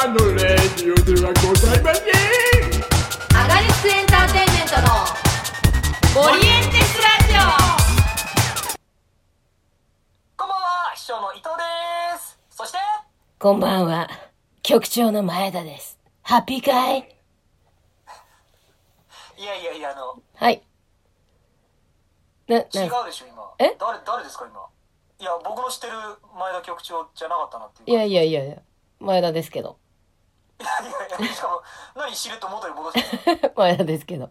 たのレディオではございませんアガリスクエンターテインメントのオリエンテスラジこんばんは、秘書の伊藤です。そして、こんばんは。局長の前田です。ハッピーかい？いやいやいや、あの、はい。な、違うな、でしょ、今。え？誰、誰ですか、今？いや、僕の知ってる前田局長じゃなかったなっていう。いやいやいやいや、前田ですけど。いやいやいや、しかも、何知ると元に戻して前田ですけど。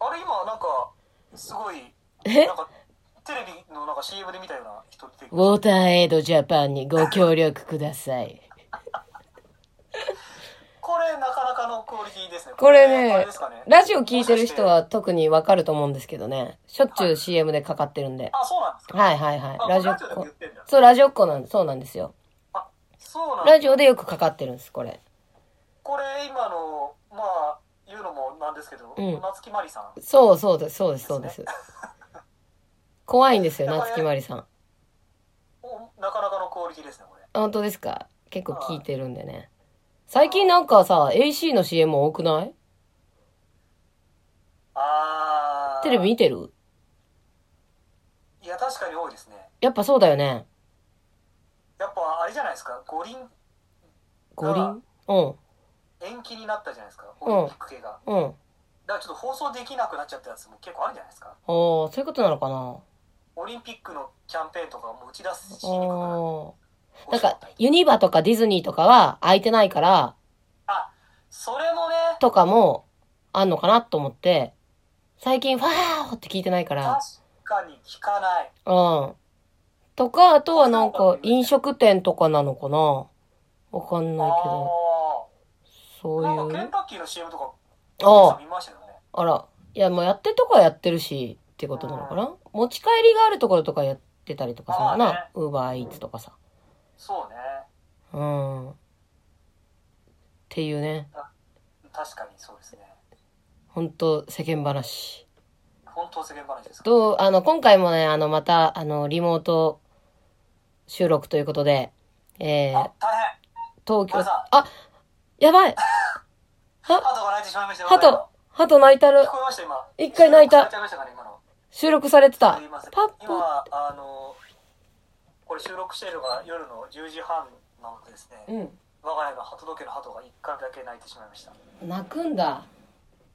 あれ、今、なんか、すごい、え？なんか、テレビのなんか CM で見たような人って。ウォーターエイドジャパンにご協力ください。これ、なかなかのクオリティですね。これあねね、ラジオ聞いてる人は特にわかると思うんですけどね。しょっちゅう CM でかかってるんで。あ、そうなんですか。はいはいはいあ。ラジオっ子。そう、ラジオっ子なんそうなんですよ。ラジオでよくかかってるんです、これ。これ、今の、まあ、言うのもなんですけど、うん夏木マリさん。そうそうです、そうです、そうです。怖いんですよ、夏木マリさん。おなかなかのクオリティですね、これ。本当ですか？結構聞いてるんでね。最近なんかさ、AC の CM 多くない？あーテレビ見てる？いや、確かに多いですね。やっぱそうだよね。やっぱ、あれじゃないですか、五輪？五輪？うん。延期になったじゃないですか、オリンピック系が。うん。だからちょっと放送できなくなっちゃったやつも結構あるんじゃないですか。おー、そういうことなのかなオリンピックのキャンペーンとかも打ち出しにくくなる。おー。なんか、ユニバとかディズニーとかは空いてないから、あ、それもね、とかもあんのかなと思って、最近ファーって聞いてないから、確かに聞かない。うん。とか、あとはなんか飲食店とかなのかなわかんないけど、そういう。かケンタッキーの CM とか、ああ、見ましたよね。あら。いや、もうやってるとこはやってるし、ってことなのかな？持ち帰りがあるところとかやってたりとかするのかまあねなウーバーイーツとかさ。そうね。うん。っていうね。確かにそうですね。ほんと世間話。本当世間話ですかと、あの、今回もね、あの、また、あの、リモート収録ということで、えー。東京あ、やばいハトが泣いてしまいましたよ。ハト、ハト泣いたる聞。こえました、今。一回泣いた聞こえちゃいましたかね、今の。収録されてたすいません。パッ今は、あの、これ収録しているのが夜の10時半なのでですね、うん。我が家の鳩時計の鳩が1回だけ泣いてしまいました。泣くんだ。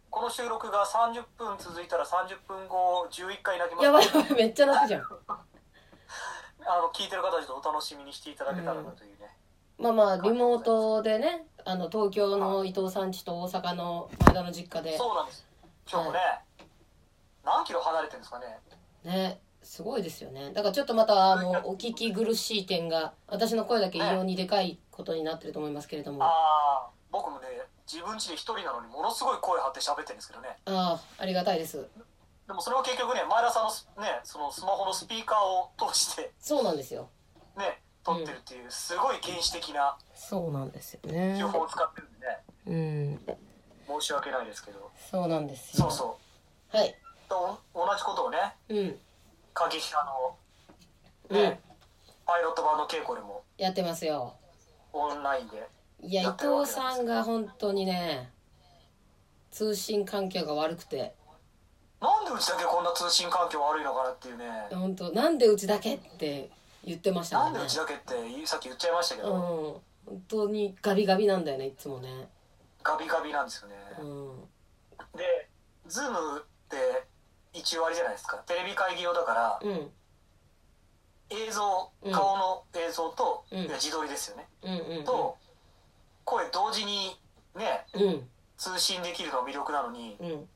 この収録が30分続いたら30分後11回泣きますやばいやばい、めっちゃ泣くじゃん。あの聞いてる方たちとお楽しみにしていただけたらなというね、まあまあ、リモートでね、あの、東京の伊藤さん家と大阪の前田の実家で、そうなんです。今日もね、何キロ離れてるんですかね。ね、すごいですよね。だからちょっとまた、あの、お聞き苦しい点が、私の声だけ異様にでかいことになってると思いますけれども、あああ僕もね自分家で一人なのにものすごい声張って喋ってるんですけどね。あ、ありがたいです。でもそれは結局ね前田さんのス,、ね、そのスマホのスピーカーを通して。そうなんですよ。ね撮ってるっていうすごい原始的なそうなんですよね手。法を使ってるんでねうん。申し訳ないですけどそうなんですよ。そうそうはい。と同じことをねうん。過激派のうんね、パイロット版の稽古でもやってますよ。オンラインでいや、伊藤さんが本当にね、通信環境が悪くて、なんでうちだけこんな通信環境悪いのかなっていうね本当なんでうちだけって言ってましたね。なんでうちだけってさっき言っちゃいましたけうん。ど、本当にガビガビなんだよねいつもね。ガビガビなんですよね、うん。でズームって一応あれじゃないですか。テレビ会議用だからうん。映像うん顔の映像と、うん。自撮りですよね、うんうんと声同時にねうん。通信できるのが魅力なのにうん。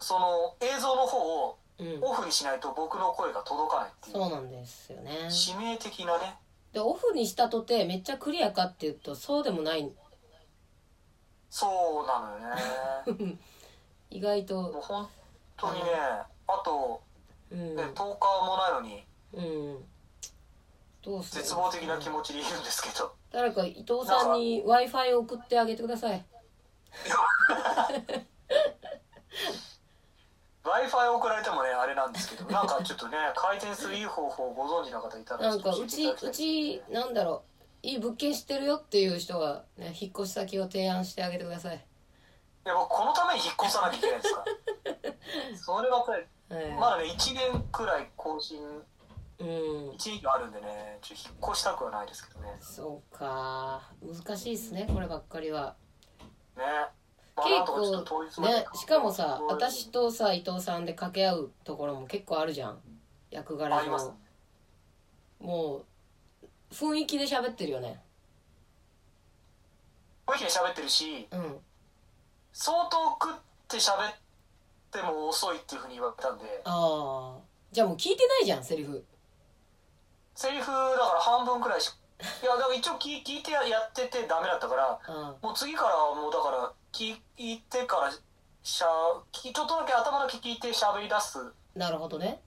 その映像の方をうんオフにしないと僕の声が届かないっていう。そうなんですよね。致命的なね。でオフにしたとてめっちゃクリアかっていうとそうでもない。そうなのよね。意外もうと本当にねあと、うん。ね、10日もないのにうん。どうする？絶望的な気持ちでいるんですけど。誰か伊藤さんに w i f i を送ってあげてください w i f i 送られてもねあれなんですけど なんかちょっとね回転するいい方法をご存知の方いたらなんかうちうちなんだろいい物件知ってるよっていう人はね引っ越し先を提案してあげてください。いや僕このために引っ越さなきゃいけないんですか そればっかりはい。まだね1年くらい更新うん。1年以上あるんでねちょっと引っ越したくはないですけどね。ねそうか。難しいっすねこればっかりは。まあ結構ねしかもさ私とさ伊藤さんで掛け合うところも結構あるじゃん。役柄あります。上もう雰囲気で喋ってるよね。雰囲気で喋ってるしうん。相当食って喋っても遅いっていうふうに言われたんで。ああじゃあもう聞いてないじゃんセリフ。セリフだから半分くらいしいやだから一応聞聞いてやっててダメだったからあもう次からはもうだから聞いてからしゃきちょっとだけ頭だけ聞いて喋り出す。あなるほどね。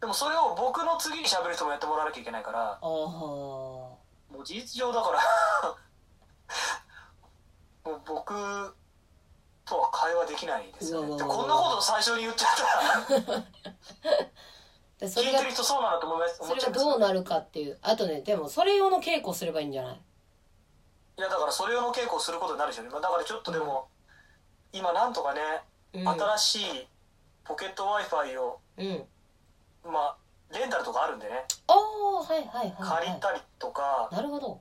でもそれを僕の次に喋る人もやってもらわなきゃいけないから。ああもう事実上だから。もう僕とは会話できないですよね。こんなこと最初に言っちゃったら。聞いてる人そうなんだと思います。それがどうなるかっていう。あとねでもそれ用の稽古すればいいんじゃない？いやだからそれ用の稽古をすることになるでしょうねまあだからちょっとでも、今なんとかね、うん。新しいポケット w i f i をうん。まあレンタルとかあるんでね。ああはいはいはい、はい、借りたりとか、なるほど。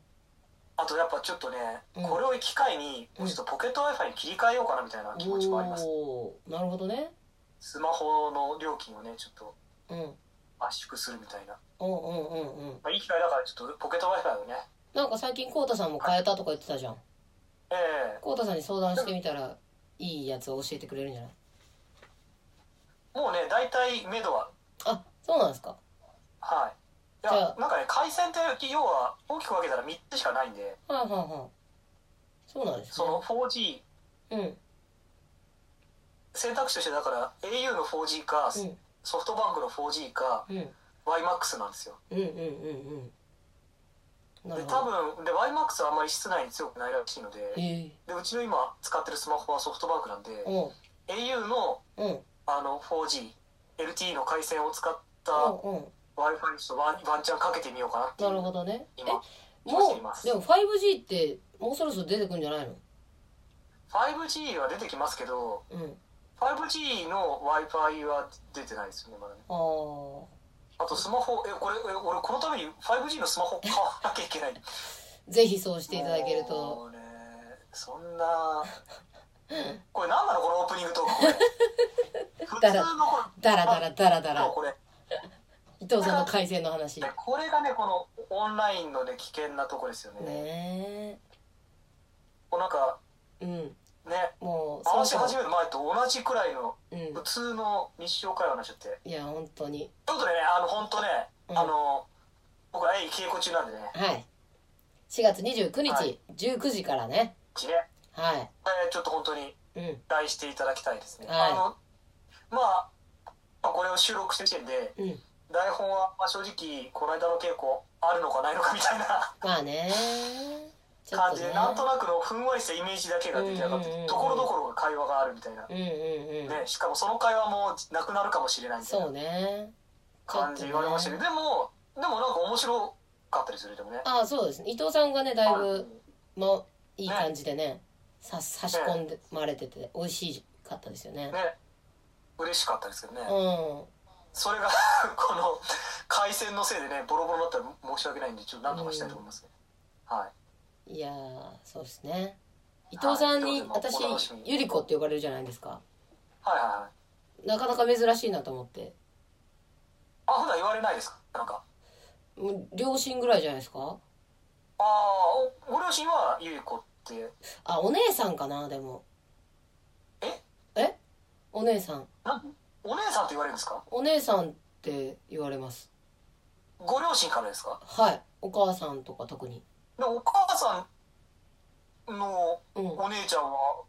あとやっぱちょっとね、うん。これを機会にうんちょっとポケット w i f i に切り替えようかなみたいな気持ちもあります、なるほどね。スマホの料金をねちょっとうん。圧縮するみたいな、うんうんうんうん。まあ、いい機会だからちょっとポケット w i f i をねなんか最近こうたさんも変えたとか言ってたじゃん。ええこうたさんに相談してみたらいいやつを教えてくれるんじゃない？もうね大体目処は。あそうなんですか。はい。いじゃあ。やなんかね回線って要は大きく分けたら3つしかないんで。はいはいはい。そうなんですね。その 4G うん。選択肢としてだから au の 4G か、うん。ソフトバンクの 4G かうん。YMAX なんですよ。うんうんうんうん。なで多分で YMAX はあんまり室内に強くないらしいのでえでうちの今使ってるスマホはソフトバンクなんで au のう。んあの 4GLTE の回線を使ったうんう。ん w i f i にちょっとワンワンチャンかけてみようかなっていなるうほどね。え今もうでも 5G ってもうそろそろ出てくるんじゃないの？5G は出てきますけどうん、5G の w i f i は出てないですよねまだね。あああとスマホえこれえ俺このために 5G のスマホ買わなきゃいけない。ぜひそうしていただけると。ねそんな これ何なのこのオープニングトークこれ。普通のこれダラダラダラダラ。これ。伊藤さんの回線の話。これがねこのオンラインのね危険なとこですよねえ。こうなんかうんね。もう話し始める前と同じくらいの普通の日常会話になっちゃって。いや本当に。ちょっとねあの本当ね、うん。あの僕は稽古中なんでね。はい。4月29日、はい。19時からね。ね。はい。えーちょっと本当にうん。来していただきたいですね、はい。あのまあまあこれを収録してる時点でうん。台本は、まあ、正直この間の稽古あるのかないのかみたいな。まあね感じでなんとなくのふんわりしたイメージだけが出来上がってうんうんうんうん。ところどころが会話があるみたいな、うんうんうん、ね、しかもその会話もなくなるかもしれないみたいなそうね。感じ言われましたけど、でもでもなんか面白かったりするでもね。ああそうですね。伊藤さんがねだいぶもい。い感じでねさ差し込んでまれてて美味しかったですよね。ね。嬉しかったですけどね、うん。それが この回線のせいでねボロボロになったら申し訳ないんでちょっと何とかしたいと思いますね、はいいやーそうですね。伊藤さんにはい私ゆり子って呼ばれるじゃないですか。はいはいはい。なかなか珍しいなと思って。あ普段言われないですか？なんか。もう両親ぐらいじゃないですか？ああおご両親はゆい子って。あお姉さんかなでも。え？え？お姉さんお姉さんって言われるんですか？お姉さんって言われます。ご両親からですか？はい。お母さんとか特にでお母さんのうんお姉ちゃんは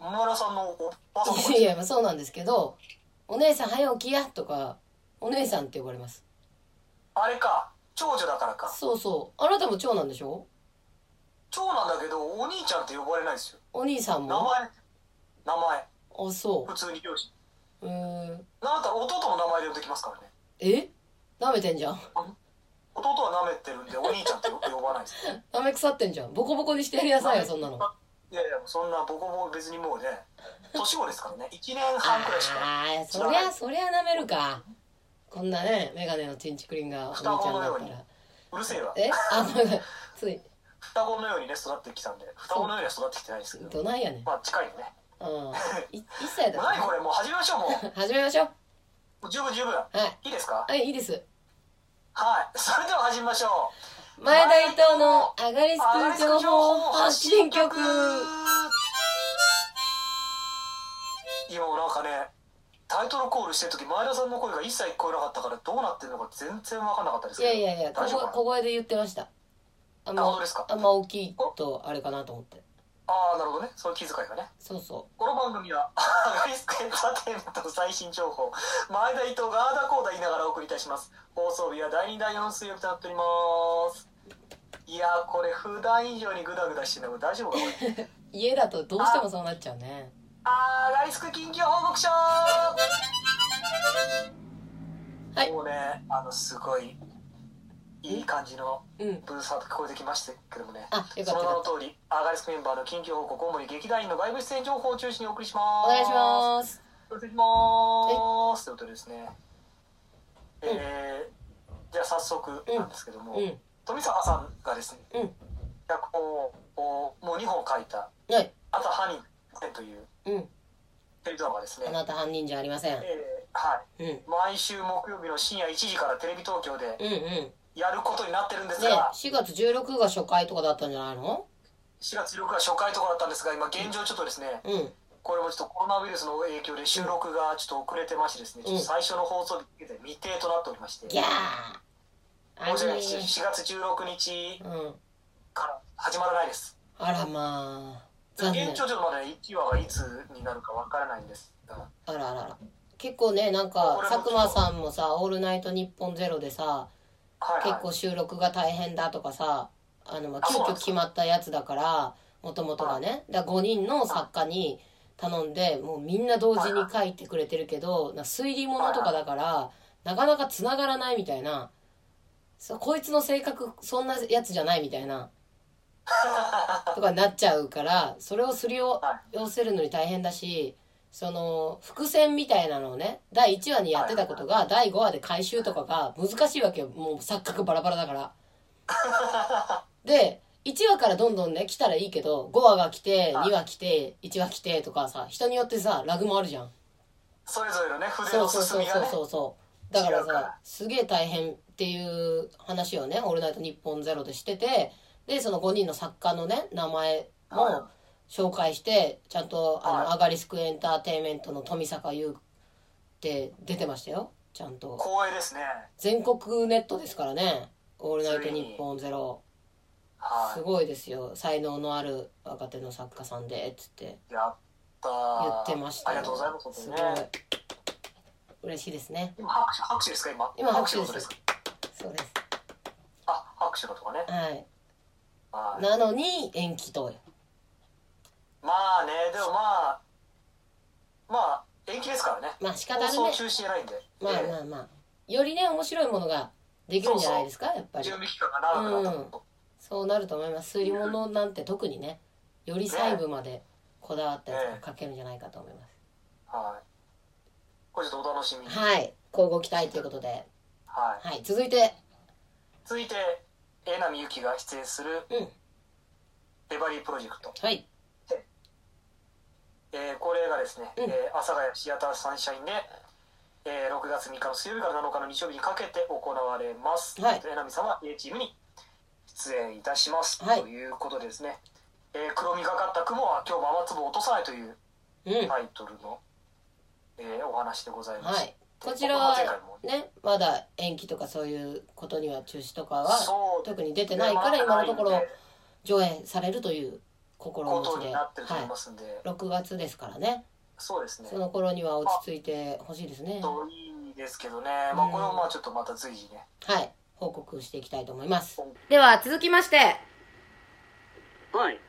野村さんのおばさんいやいやそうなんですけど「お姉さん早起きや」とか「お姉さん」って呼ばれます。あれか長女だからか。そうそう。あなたも長男でしょ？長男だけどお兄ちゃんって呼ばれないですよ。お兄さんも？名前名前。あそ普通に両親。うんなんだったら弟の名前で呼んできますからね。え？なめてんじゃん弟は舐めてるんでお兄ちゃんって呼ばないですかダメ腐ってんじゃん。ボコボコにしてやりなさいよそんなの。いやいやそんなボコボコ別にもうね年子ですからね。1年半くらいしかああそりゃそりゃなめるか。こんなねメガネのチンチクリンがお兄ちゃんだったら。うるせえわ。え？あごめん。ごめんつい。双子のようにね育ってきたんで。双子のようには育ってきてないですけど。どないやねん。まあ近いよね。うん。い一歳だ何 これ。もう始めましょうも 始めましょううもう。十分十分。はい。いいですか？はいいいですはいそれでは始めましょう。前田伊藤のアガリスク情報発信局。今もなんかねタイトルコールしてる時前田さんの声が一切聞こえなかったからどうなってるのか全然分かんなかったですいけど。やいやいや小大丈夫かな？声で言ってました。あんまあ本当ですか？あんま大きいとあれかなと思ってああなるほどね。そういう気遣いがね。そうそこの番組は アガリスクエンターテインメントの最新情報。前田伊藤があーだこーだ言いながらお送りいたします。放送日は第2第4水曜日となっております。いやーこれ普段以上にグダグダしてるの大丈夫かこれ？う 家だとどうしてもそうなっちゃうね。アガリスク緊急報告書。はい。もうねあのすごいいい感じのうん。ブースターと聞こえてきましたけどもね。あよかその名の通りアガリスクメンバーの緊急報告主に劇団員の外部出演情報を中心にお送りします。お願いします。お願いします。ということでですね。えー、じゃあ早速なんですけども、うん。富坂さんがですねうん。脚本をもう2本書いたはい「あとハニー」といううん。テレビドラマですね。あなた犯人じゃありません。えーはい。うん。毎週木曜日の深夜1時からテレビ東京でうんうんやることになってるんですねが、4月16が初回とかだったんじゃないの？4月16日が初回とかだったんですが今現状ちょっとですねうん。これもちょっとコロナウイルスの影響で収録がちょっと遅れてましてですね、ちょっと最初の放送日現在未定となっておりまして。ギャーあ申し訳ないに4月16日うんから始まらないです。あらまあ現状ちょっとまだ1話がいつになるかわからないんですが。あらあらあら。結構ねなんか佐久間さんもさ「オールナイトニッポンゼロでさはいはい。結構収録が大変だとかさあのまあ急遽決まったやつだからもともとがねだ5人の作家に頼んでもうみんな同時に書いてくれてるけどな推理物とかだからなかなか繋がらないみたいな。そうこいつの性格そんなやつじゃないみたいな。とかになっちゃうからそれをすりをは要せるのに大変だしその伏線みたいなのをね第1話にやってたことが第5話で回収とかが難しいわけよ。もう錯覚バラバラだから。で1話からどんどんね来たらいいけど5話が来て2話来て1話来てとかさ人によってさラグもあるじゃん。それぞれのね筆のそうそうそう進みがね。そうそうそう。だから違うから。さすげえ大変っていう話をね「オールナイトニッポンゼロでしててでその5人の作家のね名前はい。も紹介してちゃんとあの、はい。アガリスクエンターテインメントの富坂優って出てましたよ。ちゃんと。光栄ですね。全国ネットですからね「オールナイトニッポンゼロ。はい。すごいですよ。才能のある若手の作家さんでっつって。やったー。言ってましたよ。ありがとうございます本当すごい嬉しいですね。今拍手拍手ですか？今今拍手のです。音か？そうです。あ拍手のとかね。はい。はい。なのに延期とまあねでもまあまあ延期ですからね。まあ仕方あるね。放送中止じゃないんで。まあええまあまあ。よりね面白いものができるんじゃないですかやっぱり。準備期間が長くなったと。そうなると思います。推理物なんて特にねより細部までこだわったやつが書けるんじゃないかと思います。はい。これちょっとお楽しみに。はい。交互期待ということで。はい。はい。続いて。続いて江波由紀が出演するうん「ベバリープロジェクト。はい」えーこれがですね、うん。えー阿佐ヶ谷シアターサンシャインで、えー6月3日の水曜日から7日の日曜日にかけて行われます、はい。江波さんは A チームに出演いたします、はい。ということでですね「えー黒みがかった雲は今日も雨粒を落とさない」といううん。タイトルの、えーお話でございます、はい。こちらはね。まだ延期とかそういうことには中止とかは特に出てないから今のところ上映されるという心こと持ちで、になってると思いはますんで、い、6月ですからね。そうですね。その頃には落ち着いてほしいですね。といいですけどね、まあこれをまあちょっとまた随時ね。はい。報告していきたいと思います。では続きまして。はい。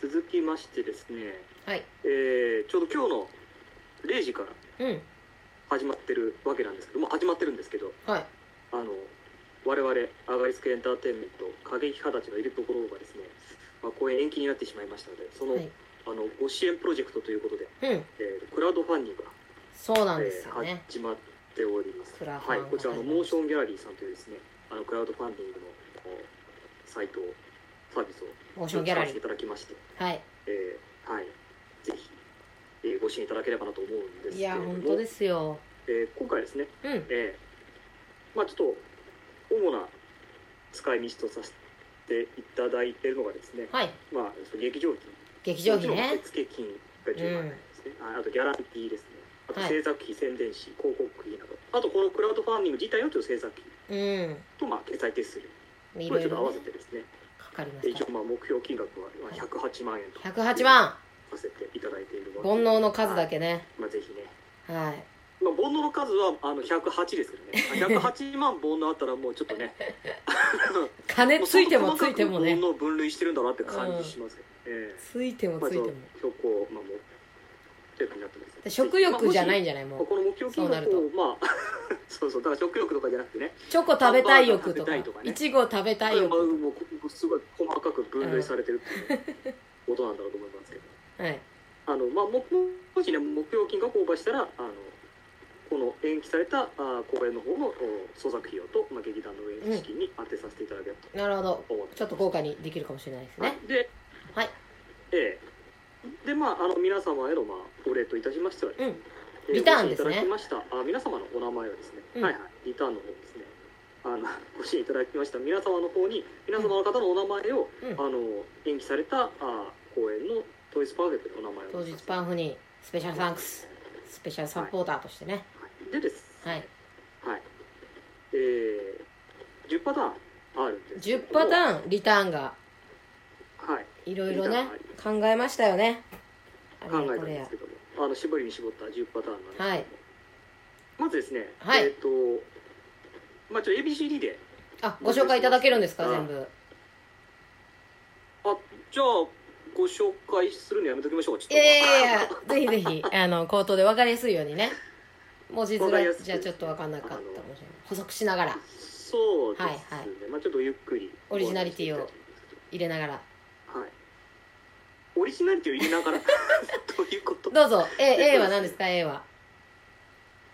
続きましてですね、はい。えーちょうど今日の0時からうん。始まってるわけなんですけどもう始まってるんですけどはい。あの我々アガリスクエンターテインメント過激派たちのいるところがですね、まあ、公演延期になってしまいましたのでその,、はい。あのご支援プロジェクトということで、うん。えークラウドファンディングが、そうなんでえーすよね、始まっております。はい、こちらのモーションギャラリーさんというですねあのクラウドファンディングのおサイトサービスをモーションギャラリー。いただきまして、はい。えーはい。ぜひ、えーご支援いただければなと思うんですいやけれども本当ですよ。えー今回ですねうん。えーまあちょっと主な使い道とさせていただいているのがですね、はい。まあ、その劇場費。劇場費ね。受付金が10万円ですね、ああとギャランティーですね。あとはい。制作費、宣伝費広告費など。あとこのクラウドファンディング自体のちょっと制作費うん。とまあ決済手数料。いこれちょっと合わせてですね。かかりま一応まあ目標金額はまあ108万円と。ら108万。させていただいている煩悩の数だけ、けねまあ、ぜひね。はいまあ、煩悩の数はあの108ですけどね。108万煩悩あったらもうちょっとね。金 ついてもついてもね。煩悩を分類してるんだなって感じしますけど、えついてもついても。標高、まあ、もうテープになってますで食欲じゃないんんじゃないもう。この目標金額をまあそうそう。だから食欲とかじゃなくてね。チョコ食べたい欲とかいちご食べたいまあ、欲もうすごい細かく分類されてるっていうことなん。だろうと思いますけど。はい。あの、まあ、ももしね目標金額をオーバーしたらあのこの延期されたあ公演の方のお創作費用と、まあ、劇団の運営資金に当てさせていただければとなるほど。ちょっと豪華にできるかもしれないですね。で、はい。ええ。でまああの皆様へのまあお礼といたしましてはね、うん。えリターンですね。いただきました。あ皆様のお名前をですね、うん。はいはいリターンの方ですね。あの ご支援いただきました。皆様の方に皆様の方のお名前を、うん。あの延期されたあ公演の当日パーフェクトのお名前を。当日パンフにスペシャルサンクス。スペシャルサポーターとしてね。はいでです。はい。はい。えー、10パターンあるんですけれ10ど。もパターンリターンが。はい。いろいろね考えましたよね。あ考えたんですけども。あの絞りに絞った10パターンなんですけども、はい。まずですね、はい。えっ、とまあちょっと ABCD で。あご紹介いただけるんですかあ全部。あじゃあご紹介するのやめときましょうちょっと。いやいやいやぜひぜひあの口頭で分かりやすいようにね文字面じゃちょっと分かんなかったかもしれない。補足しながら。そうですね、はいはい。まあちょっとゆっくり。オリジナリティを入れながら。はい。オリジナリティを入れながら。どういうこと？どうぞ。A, A は何ですか？A は。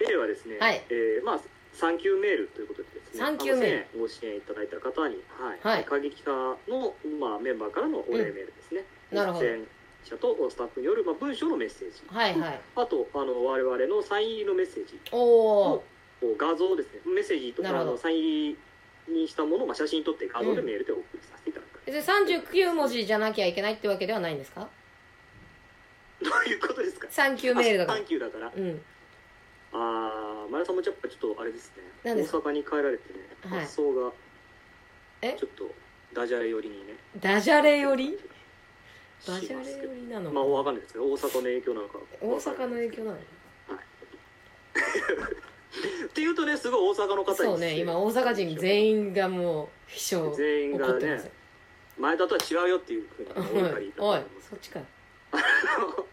A はですね、はい。えーまあサンキューメールということでですね。サンキューメール。あの1000円ご支援いただいた方に、はい。はい。過激派の、まあ、メンバーからのお礼メールですね、なるほど者とスタッフによる、まあ、文章のメッセージ。はいはい。あとあの我々のサイン入りのメッセージ。おおを画像ですね。メッセージとかあのサイン入りにしたものを、まあ、写真撮って画像でメールでお送りさせていただく、別に39文字じゃなきゃいけないってわけではないんですか？どういうことですか？サンキューメールだから。サンキューだから。うん。ああ前田さんもやっぱちょっとあれですね。大阪に帰られてねはい。発想がえ？ちょっとダジャレ寄りにね。ダジャレより？ダジャレしますけど。よりなのまあかわかんないですけど大阪の影響なのか。大阪の影響なのっていうとねすごい大阪の方にそうね今大阪人全員がもう秘書全員がね前田とは違うよっていうふうにおおい分かりいたおいそっちか。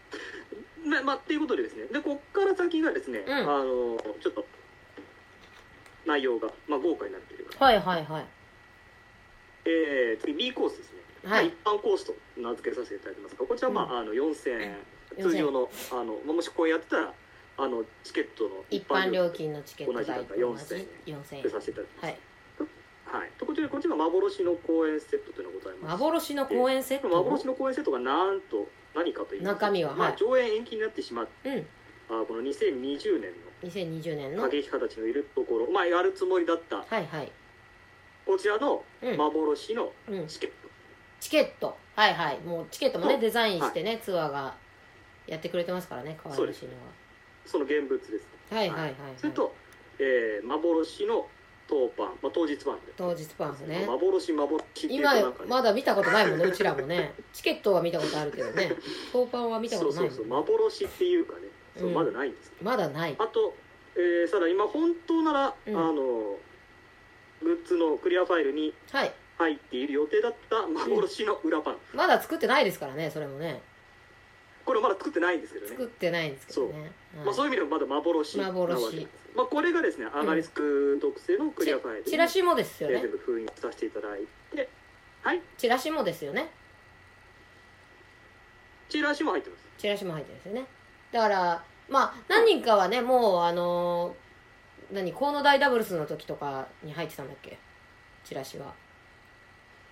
ままあっていうことでですね。でこっから先がですね、うん。あのちょっと内容が、まあ、豪華になっているはいはいはい。えー、次 B コースですね、はいまあ一般コースと名付けさせていただきますがこちらは、まああの4000円。4000通常のあの、まあ、もし公演やってたらあのチケットの一般料金のチケット同じだった4000でさせていただきます。はい。はい、とこちらこちらが幻の公演セットというのがございます。幻の公演セット。幻の公演セットがなんと何かというと中身はまあはい上演延期になってしまっうん。たこの2020年2020年のの。過激派たちのいるところまあやるつもりだったはいはい。こちらのうん。幻のうん。チケット、チケット。はいはい。もうチケットもねデザインしてねツアーがやってくれてますからね可愛らしいのその現物ですははいはいはい。はい。それと、えー幻の当番、まあ、当日版で。当日パンフね。幻幻今まだ見たことないもんねうちらもね。チケットは見たことあるけどね。当パンは見たことないそうそうそう。幻っていうかね。そううん。まだないんです、まだない。あと、えーさらに今本当なら、うん。あのグッズのクリアファイルにはい入っている予定だった幻の裏パン、まだ作ってないですからねそれもね。これまだ作ってないんですけどね。作ってないんですけどね。まあ、そういう意味でもまだ幻なわけなんです。幻。まあ、これがですねアガリスク特製のクリアファイルにチラシもですよね。えー全部封印させていただいて。はい。チラシもですよね。チラシも入ってます。チラシも入ってるんですよね。だからまあ何人かはねもうあのー何河野大ダブルスの時とかに入ってたんだっけ？チラシは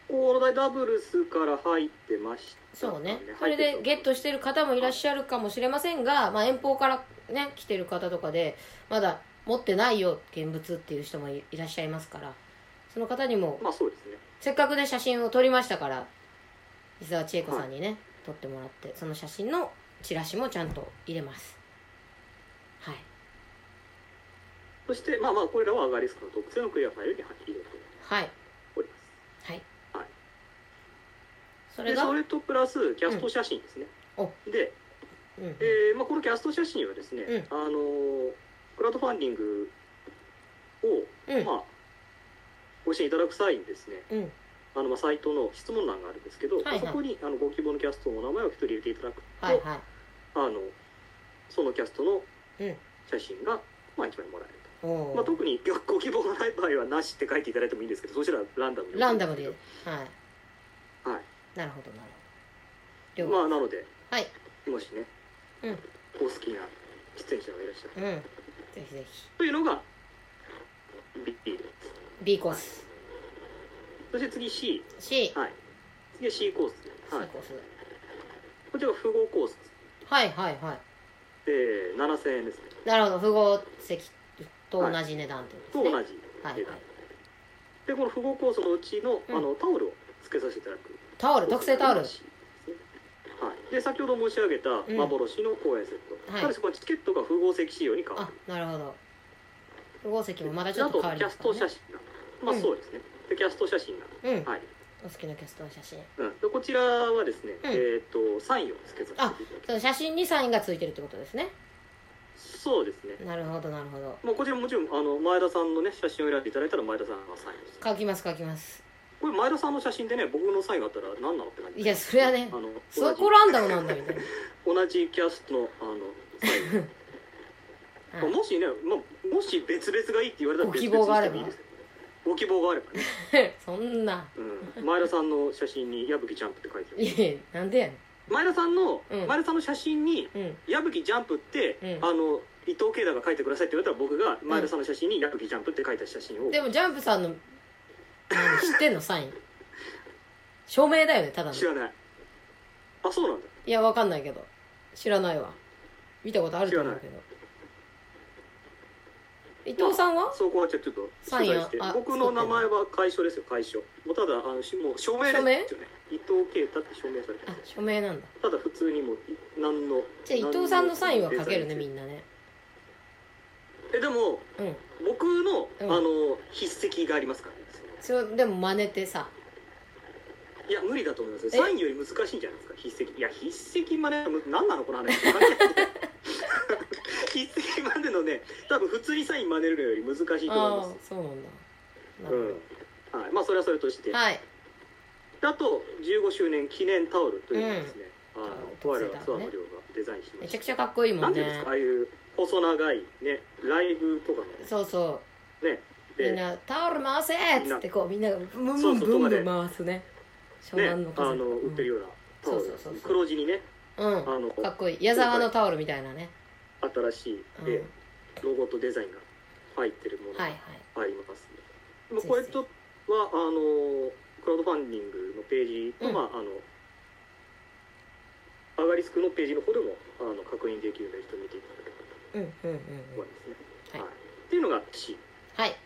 コールダブルスから入ってましたそうね。それでゲットしてる方もいらっしゃるかもしれませんが、まあ、遠方からね来てる方とかでまだ持ってないよ現物っていう人もいいらっしゃいますからその方にもまあそうですね。せっかくね写真を撮りましたから伊沢千恵子さんにね、撮ってもらってその写真のチラシもちゃんと入れます。はい。そしてまあまあこれらはアガリスクの特製のクリアファイルに入れて。はいおりますはいはいそれが？でそれとプラスキャスト写真ですね、うん。うんえーまあ、このキャスト写真はですね、うん。あのークラウドファンディングを、うん。まあご支援いただく際にですねうん。あのまあサイトの質問欄があるんですけど、はいはい。そこにあのご希望のキャストのお名前を一人入れていただくと、はいはい。あのそのキャストのうん。写真が、まあ、1枚もらえると、まあ、特にご希望がない場合はなしって書いていただいてもいいんですけどそしたらランダムにランダムで。はい。はいなるほどなるほど。まあなのではい。もしね、うん。お好きな出演者がいらっしゃるうん。ぜひぜひ。というのが B です B コース。そして次 C C はい。次は C コース。C はい。コース。こちらが符号コース。はいはいはい。で7000円ですね。なるほど。符号席と同じ値段ってことですね。と同じはいはい。値段でこの符号コースのうちの,、うん。あのタオルを付けさせていただくタオル特製タオル。はい、で先ほど申し上げたうん。幻の公演セット、はい。ただしこのチケットが符号席仕様に変わあるなるほど。符号席もまだちょっと変わりキャストますからね写真が。まあうん。そうですね。でキャスト写真が。うん。はい、お好きなキャストの写真。うん、でこちらはですね、うん。えっ、とサインを付けさせていただきその写真にサインがついてるってことですね。そうですね。なるほどなるほど。まあ、こちらもちろんあの前田さんのね写真を選んでいただいたら前田さんがサインして。書きます書きますこれ前田さんの写真でね僕のサインがあったら何なのって感じいやそれはねあのそこランダムなんだみたいな。同じ。キャストのあのサイ。ンまあ。はいもしね、まあ、もし別々がいいって言われたらご希望があれば。別々にしてもいいですよご希望があればね、そんな。うん、前田さんの写真に矢吹ジャンプって書いてる。いやなんでやね前田さんの、うん。前田さんの写真に矢吹ジャンプって、うん。あの伊藤慶太が書いてくださいって言われたら僕が前田さんの写真に矢吹ジャンプって書いた写真を、でもジャンプさんの何知ってんのサイン。証明だよねただの。知らない。あそうなんだ。いやわかんないけど。知らないわ。見たことあると思うけど。伊藤さんは？そこはちょっとサイン僕の名前は解消ですよ解消もうただあのしもう署名ですよね。伊藤慶太って署名されてあ署名なんだ。ただ普通にもう何のじゃあ伊藤さんのサインは書けるねみなんんなね。えでもうん。僕の、うん。あの筆跡がありますから。ねそれでも真似てさ。いや無理だと思いますサインより難しいんじゃないですか？筆跡。いや筆跡まで何なのこの話。筆跡までのね多分普通にサイン真似るのより難しいと思いああますそうなんだ。なうるん。はい、まあそれはそれとして、はい。あと15周年記念タオルというのをですね、あのタオル我らが諏訪の亮がデザインしまめちゃしたくちゃかっこいいもなんんねていうんですかああいう細長いねライブとかのそうそねうみんでな「タオル回せ!」っつってこうみんな。がブンブンブンブンと回すね。湘ね南の風。あの売ってるようなタオル。そうそうそうそう。黒地にね。うん、あのかっこいい。矢沢のタオルみたいなね。新しい、うん。でロゴとデザインが入ってるものがはいはい。ありますね、でもこれとはあのクラウドファンディングのページと、うん。まああのアガリスクのページの方でもあの確認できるので一度見ていただければうんうんうんうん。と思いますね、はい。っていうのが C はい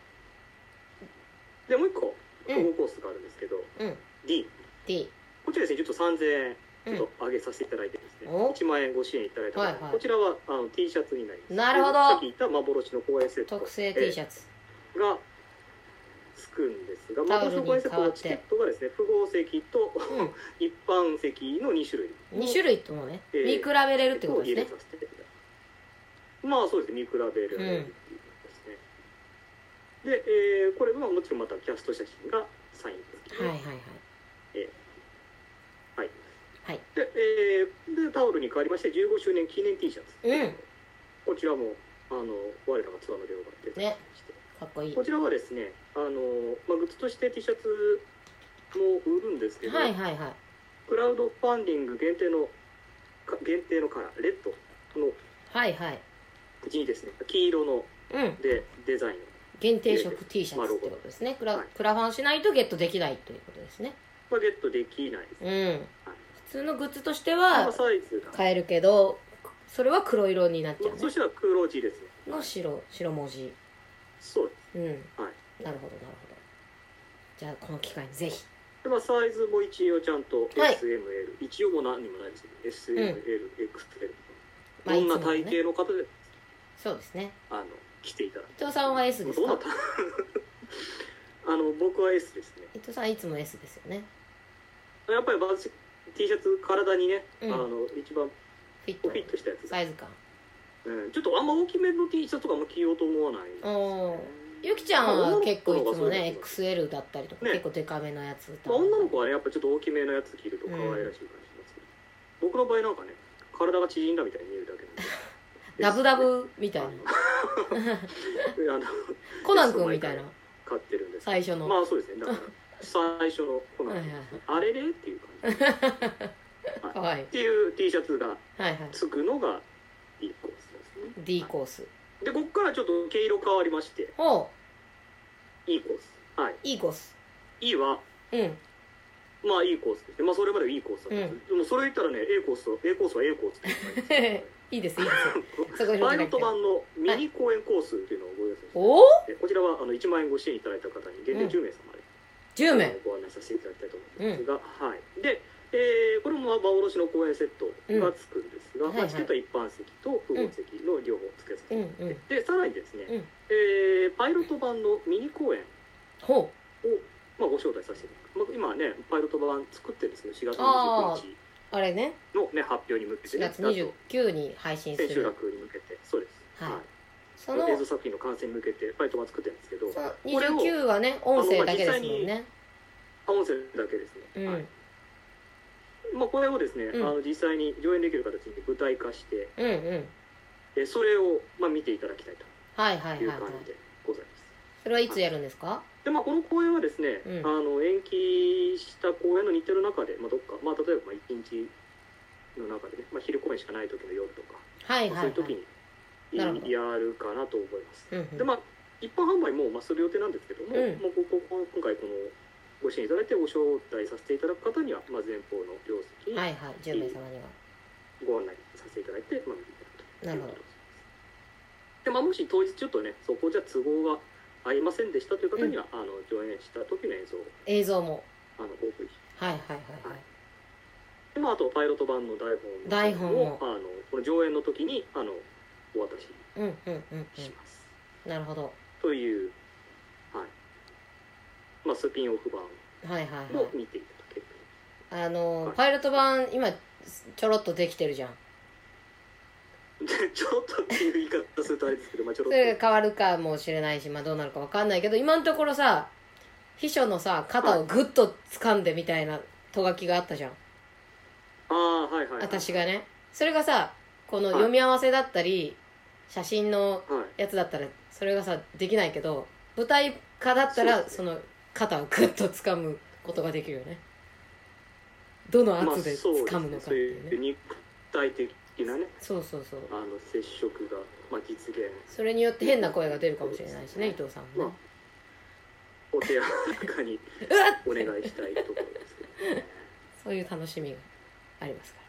でもう一個うん。統合コースがあるんですけど、うん。D D こちらですねちょっと3000円うんちょっと上げさせていただいてですね、お。1万円ご支援いただいたはいはい。こちらはあの T シャツになります。なるほど。でさっき言った幻の公演セット。特製 T シャツ。えーがつくんですが幻の公演セットのチケットがですね符号席と、うん。一般席の2種類。2種類ともねえー見比べれるってことですね。まあそうですね見比べる。ですね、で、えーこれはもちろんまたキャスト写真がサインですねはいはいはい。はい。はい。で,、えーでタオルブに変わりまして15周年記念 T シャツ、うん。こちらもあの我らがツアーの量が出てまして、かっこいい。こちらはですねあの、まあ、グッズとして T シャツも売るんですけど、はいはいはい。クラウドファンディング限定のか限定のカラーレッドのはいはい。口にですね黄色のうん。でデザイン限定色 T シャツってことですね。クラ,、はい。クラファンしないとゲットできないということですね。はゲットできないです、うん。普通のグッズとしてまあは買えるけどそれは黒色になっちゃうね。まあそしたら黒字ですね。の白白文字。そうです。うん。はい。なるほどなるほど。じゃあこの機会にぜひ。で、まあ、サイズも一応ちゃんとはい。SML、一応も何にもないですけど SML、XL まあどんな体型の方でそうですね。あの来ていただ伊藤さんは S ですか？どうなった？あの僕は S ですね。伊藤さんいつも S ですよね。やっぱりバズ T シャツ体にね、うん。あの一番フィット。フィットしたやつ、サイズ感。うん、ちょっとあんま大きめの T シャツとかも着ようと思わないおー。ゆきちゃんは結構いつもね XL だったりとかね。結構デカめのやつまあ、女の子はねやっぱちょっと大きめのやつ着ると可愛らしい感じしますけど、僕の場合なんかね体が縮んだみたいに見えるだけなんでダブダブみたいな。あのコナン君みたいな。買ってるんです。最初の、まあそうですね。だから最初のこのはいはいあれれっていう感じ。っはい。かわい。いていう T シャツがはいはい。つくのがいいコースですね。D コース。でこっからちょっと毛色変わりまして。おいいコース。はい。いいコース。いいはうんまあいいコースですね。まあそれまでいいコースだったんです、でもそれ言ったらね A コースと A コースは A コースっていいいですいいです。パイロット版のミニ公演コースっていうのをご用意させておおでこちらはあの1万円ご支援いただいた方に限定10名様で、10名。ご案内させていただきたいと思いますが、はい。で、えーこれも幻の公演セットがつくんですが、うんまあチケットは一般席と複合席の両方つけさせてでさらにですね、うん。えーパイロット版のミニ公演ほを、まあ、ご招待させていただく、まあ、今ねパイロット版作ってるんですけど4月あー29日うあれね。の、ね、発表に向けて4ね月29に配信す千秋る楽に向けて。そうです、はい。はい。その映像作品の完成に向けてパイロット版作ってるんですけどそのこれを29はね音声だけですもんね。あ音声だけですね、うん。はい。まあ、これをですね、うん。あの実際に上演できる形に舞台化してうんうん。えそれを、まあ、見ていただきたいはいはいというはい。はい感じでございます、それはいつやるんですか？でまあこの公演はですね、うん。あの延期した公演の日程の中で、まあ、どっか、まあ、例えばまあ1日の中でね、まあ、昼公演しかない時の夜とか、はいはいはい。まあそういう時にやるかなと思います、うんうん。でまあ一般販売も、まあ、する予定なんですけども、うん。もうここ今回このご支援いただいてご招待させていただく方には、まあ、前方の両席にはいはい。10名様には。ご案内させていただいて、まあ、見ていただくとなるほど。で、まあ、もし当日ちょっとねそこじゃ都合が合いませんでしたという方には、あの上演した時の映像を映像も。あのお送りはいはいはいはい。で、まあ、あとパイロット版の台本台本をあのこの上演の時にあのお渡しうんうんうんします、うん。なるほど。という、はい。まあ、スピンオフ版はいはいはい。も見ていただけるあのはい。パイロット版今ちょろっとできてるじゃん ちょっとっていう言い方するとあれですけど、まあ、ちょろっと。それが変わるかもしれないし、まあ、どうなるか分かんないけど今のところさ秘書のさ肩をグッと掴んでみたいなとがきがあったじゃん。ああはいはい、はい、私がね。それがさこの読み合わせだったり写真のはいやつだったらそれがさできないけど舞台化だったらその肩をグッと掴むことができるよね。どの圧で掴むのかっていうね、そういう肉体的なね。そうそうそう。あの接触が、まあ、実現。それによって変な声が出るかもしれないしね伊藤さんもまあねお手柔らかにお願いしたいところですけど。そういう楽しみがありますか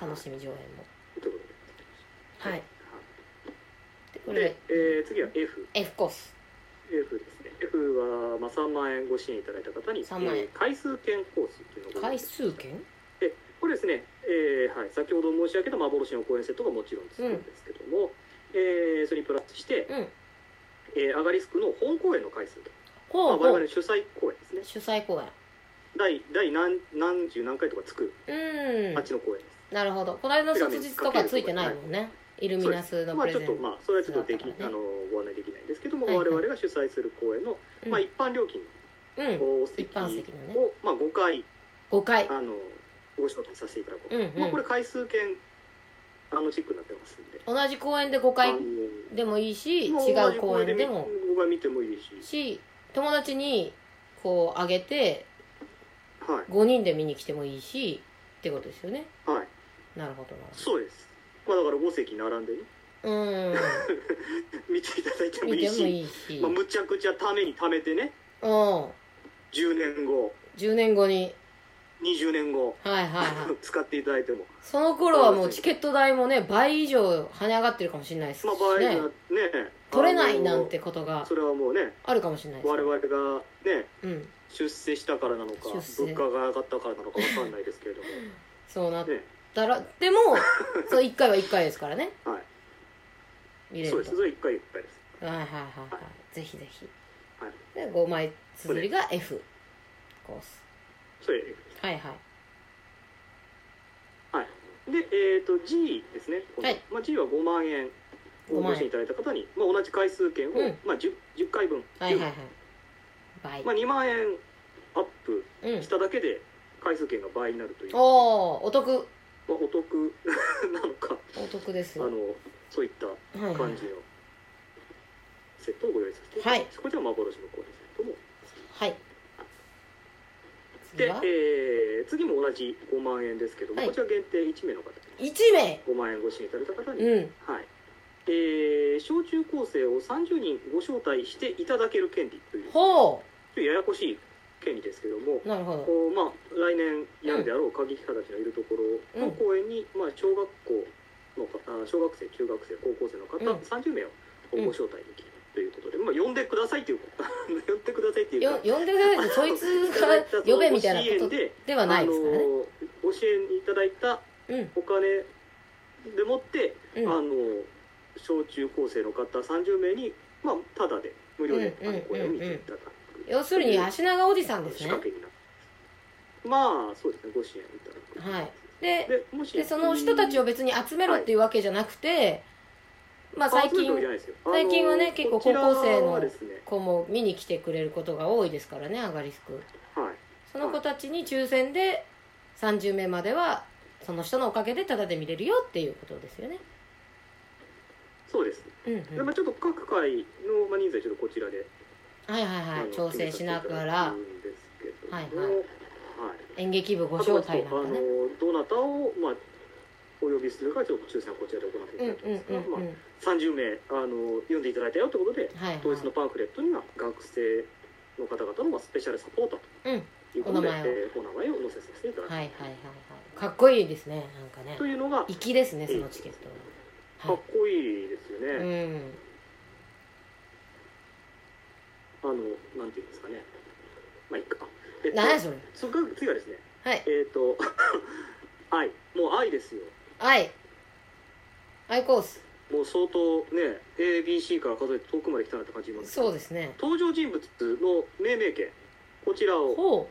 ら。楽しみ上演も。はい。でこれで。で、えー次は F F コース。F ですね。F は、まあ、3万円ご支援いただいた方に3万円。えー回数券コースっていうのをご用回意数券？でこれですね、えーはい、先ほど申し上げた幻の公演セットがもちろんつくんですけども、えーそれにプラスして、うん。えーアガリスクの本公演の回数と、まあ、ほう。ほう我々の主催公演ですね。主催公演。第第何何十何回とかつくうん。あっちの公演です、なるほど。この間の卒日とかついてないもんね。イルミナスのまあプレゼンちょっとまあそれはちょっとでき、ね。あのご案内できないんですけども、はいはい。我々が主催する公演の、うん。まあ、一般料金うん。席一般席のね。を、まあ、5回。5回。あのご紹介させていただこう、うんうん。まあ、これ回数券あのチックになってますんで。同じ公園で5回でもいいし違まあう公園でも。僕が見てもいいし。し友達にこうあげてはい。5人で見に来てもいいしってことですよね。はい。なるほどなるそうです。まあだから5席並んでね。ほどうん。見ていただいてもいいし。いいし。まあ、むちゃくちゃために貯めてね。うん。10年後。10年後に20年後。はいはいはい。使っていただいても。その頃はもうチケット代もね倍以上跳ね上がってるかもしれないですしまあ場合がねね取れないなんてことがそれはもうねあるかもしれないです我々がねうん。出世したからなのか物価が上がったからなのかわかんないですけれども。そうなっねたらでも その1回は1回ですからね。はい。見れると。そうです。それ1回1回です。はいはいはいはい。ぜひぜひ。はい。で5枚綴りが F コースそれはいはい。でえっ、と G ですね、はい。まあ、G は5万円5万円。応募していただいた方に、まあ、同じ回数券を、うん。まあ、10, 10回分、はいはいはい。倍。まあ、2万円アップうん。しただけで回数券が倍になるという、まおおお得。あ、お得 なのか。お得ですあのそういったはいはい感じのセットをご用意させていただきます、はい。こちら幻のコーデセットも。はい次えー次も同じ5万円ですけども、はい。こちら限定1名の方に1名。5万円ご支援いただいた方に、うん。はい。えー小中高生を30人ご招待していただける権利というちょっほとややこしい権利ですけどもうなるほど。こうまあ、来年やるであろう過激派たちのいるところの公園に、まあ、小学校のかあ小学生中学生高校生の方、うん。30名をご招待できるということで、まあ、呼んでくださいという 呼んでくださいっていうよか呼んでくださいってそいつが呼べみたいなことでではないですからねあのご支援いただいたうん。お金でもって、うん。あの小中高生の方30名に、まあ、ただで無料で、うんうを見ていただく、要するに足長おじさんですね。まあそうですね。ご支援いただく。はい。ででもしでその人たちを別に集めろっていうわけじゃなくて、まあ最近最近はね結構高校生の子も見に来てくれることが多いですからねアガリスク。はい。その子たちに抽選で30名まではその人のおかげでタダで見れるよっていうことですよね。そうです、うんうん。でまあ、ちょっと各回の、まあ、人数はちょっとこちらで、はいはいはい。調整しながら。はいはいはい。演劇部ご招待なんかね。どなたを、まあ、お呼びするかちょっと抽選をこちらで行っていうんただきますが、うんうんうん。まあ、30名あの読んでいただいたよということではいはい。当日のパンフレットには学生の方々のまあスペシャルサポーターうんということでお名前を。えーお名前を載せさせていただきます、はいはいはいはい。かっこいいですねなんかね。というのが粋ですねそのチケットはかっこいいですよはい、ね、うん。あのなんていうんですかね。まあいいか。えっと何やそれ？そ次はですね。はい。えっ、と 愛。もう愛ですよ。はいアイコースもう相当ね ABC から数えて遠くまで来たなって感じなんですそうですね。登場人物の命名権。こちらを、ほ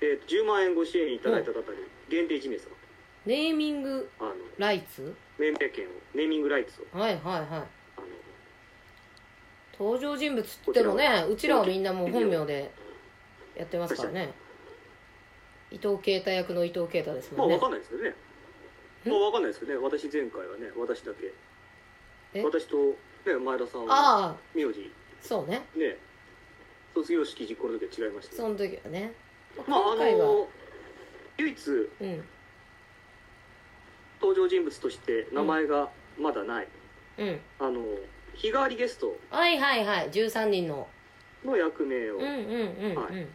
えーと10万円ご支援いただいた方に限定1名様。うネーミングあのライツ？命名権をネーミングライツを。はいはいはい。登場人物って言ってもねうちらはみんなもう本名でやってますからね。伊藤啓太役の伊藤啓太ですもんね。まあわかんないですけどねまあわかんないですけどね。私前回はね私だけえ？私と、ね、前田さんはああ。名字。そうね。ね。卒業式実行の時は違いましたけどその時はね。まああ今回は。の唯一うん。登場人物として名前がまだない、うん。あの日替わりゲスト。はいはいはい。13人の。の役名を、うんうんうんうん。ははい。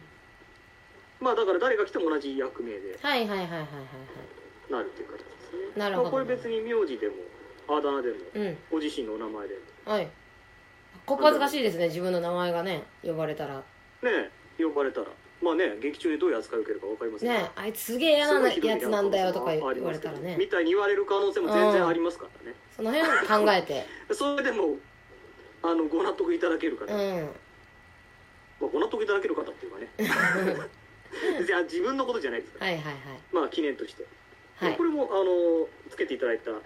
まあだから誰が来ても同じ役名ではいはいはいはいはい。なるっていう形ですね。なるほど。まあ、これ別に名字でもあだ名でもうん。ご自身のお名前で。はい。こっぱずかしいですね自分の名前がね呼ばれたら。ね呼ばれたら。まあね劇中でどういう扱いを受けるか分かりませんねあいつすげえ嫌なやつなんだよとか言ありわますけどれたらねみたいに言われる可能性も全然ありますからね。その辺考えて。それでもあのご納得いただける方、うん。まあ、ご納得いただける方っていうかね。じゃあ自分のことじゃないですから、はいはいはい。まあ記念として、はい。これもあのつけていただいたうん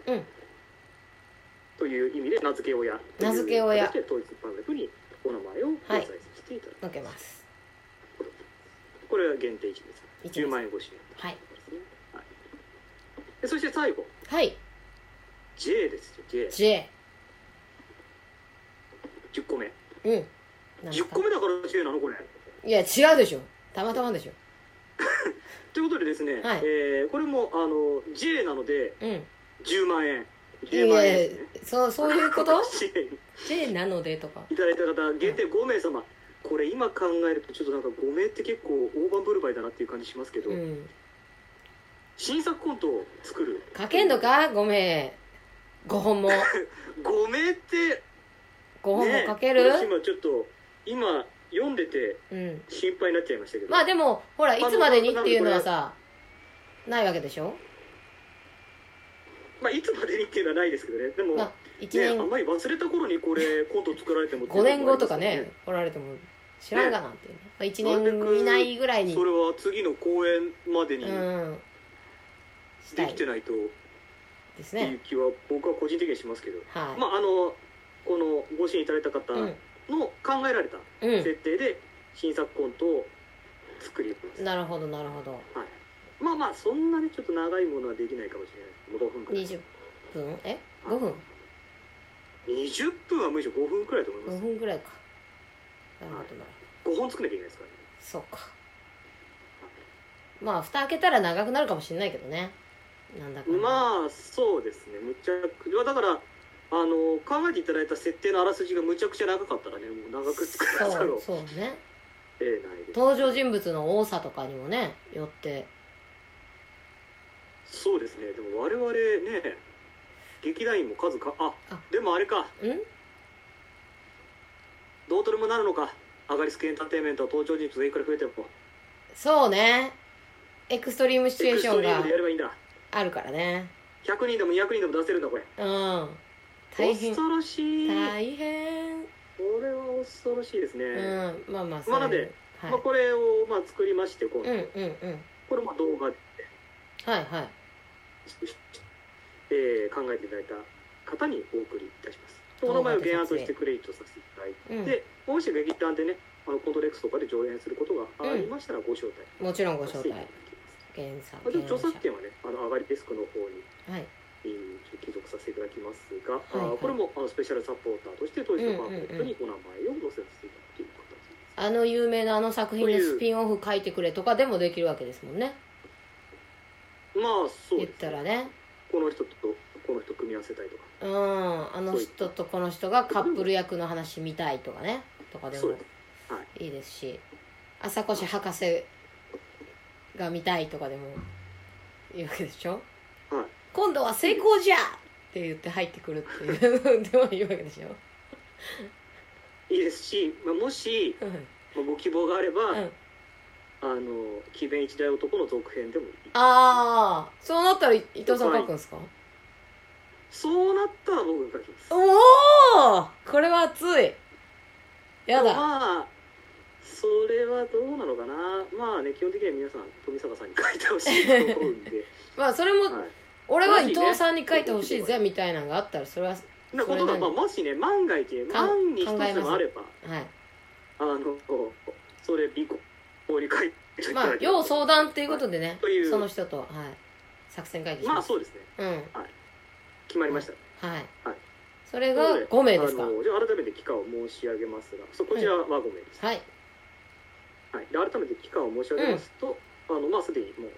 という意味で名付け親名付け親。統一パンフにお名前を掲載させていただく、のけます。これは限定1です。一です。10万円はい。はい、でそして最後。はい。J ですよ。J10 J。個目。うん。なん10か個目だから J なの？これ。いや、違うでしょ。たまたまでしょ。ということでですね、はい。えーこれもあの J なのでうん。10万円。い10万円やですねそう、そういうこと ?J なのでとか。いただいた方限定5名様これ今考えるとちょっとなんか5名って結構大盤振る舞いだなっていう感じしますけど、うん。新作コントを作る？かけんのか ?5 名。5本も。5名って5本もねかける、私今ちょっと今読んでてうん。心配になっちゃいましたけどまあでも、ほら、いつまでにっていうのはさ、ないわけでしょ？まあいつまでにっていうのはないですけどねでも、まあ、1ね、あ年ん、まり忘れた頃にこれコント作られても5年後とかね、来られても知らんがなっていうね。まあ、1年以内ぐらいに。それは次の公演までにできてないとっですていうね。気は僕は個人的にしますけど、はい。まああのこのご支援いただいた方うん。の考えられたう設定で新作コントを作ります、ん。なるほど、なるほど。まあまあそんなにちょっと長いものはできないかもしれないもう5分くらい20分？え ?5 分？20分は無理でしょ5分くらいだと思いま ?5 す分ぐらいか。なるほどな。5本作んなきゃいけないですからねそうか。まあ、蓋開けたら長くなるかもしれないけどね。なんだか。まあそうですねむちゃくいやだからあの考えていただいた設定のあらすじがむちゃくちゃ長かったらねもう長く作らざるをそう、そうね。得ないです登場人物の多さとかにもね、よって。そうですねでも我々ね劇団員も数かああでもあれかん？どうとでもなるのかアガリスクエンターテインメントは登場人物がいくら増えてもそうね。エクストリームシチュエーションがエクストリームでやればいいんだあるからね。100人でも200人でも出せるんだこれうん。大変。恐ろしい大変。これは恐ろしいですね、うん。まあまあ、まあなんではいまあ、。これをまあ作りまして今度、うんうんうん。これも動画で、はいはい。えー考えていただいた方にお送りいたしますお名前を原案としてクレジットさせていただいて、もし劇団でねあのコントレックスとかで上演することがありましたらご招待もちろんご招待させていただ。きます原作。まあ、でも著原作権はねあの上がりデスクの方にはい。えー帰属させていただきますが、はいはいこれもあのスペシャルサポーターとして当日のパンフレットにお名前を載せさせていただくという形です、あの有名なあの作品のスピンオフ書いてくれとかでもできるわけですもんね。まあそう言ったらね。この人とこの人組み合わせたいとか。うん。あの人とこの人がカップル役の話見たいとかね。とかでもそうです。はい。いいですし、朝越博士が見たいとかでもいいわけでしょ？はい。今度は成功じゃって言って入ってくるっていうでもいいわけでしょ？いいですし、まあ、もし、うん。まあ、ご希望があれば、うんあの「奇弁一代男」の続編でもいい。ああそうなったら伊藤さん書くんですか？そうなったら僕が書きます。おおこれは熱い。やだ。まあそれはどうなのかな。まあね基本的には皆さん富坂さんに書いてほしいと思うんで、まあそれもはい、俺は伊藤さんに書いてほしいぜみたいなのがあったらそれはなことが、まあ、もしね。万が一か万に一つでもあれば。はい。あのそれ尾行に書いていたまあ要相談っていうことでねという。その人とはい作戦会議しまあそうですね。うん。決まりました、はい。はい。それがなので5名ですか？じゃあ改めて期間を申し上げますがそうこちらは5名です、はい。はい、で改めて期間を申し上げますと、あのまあすでにもう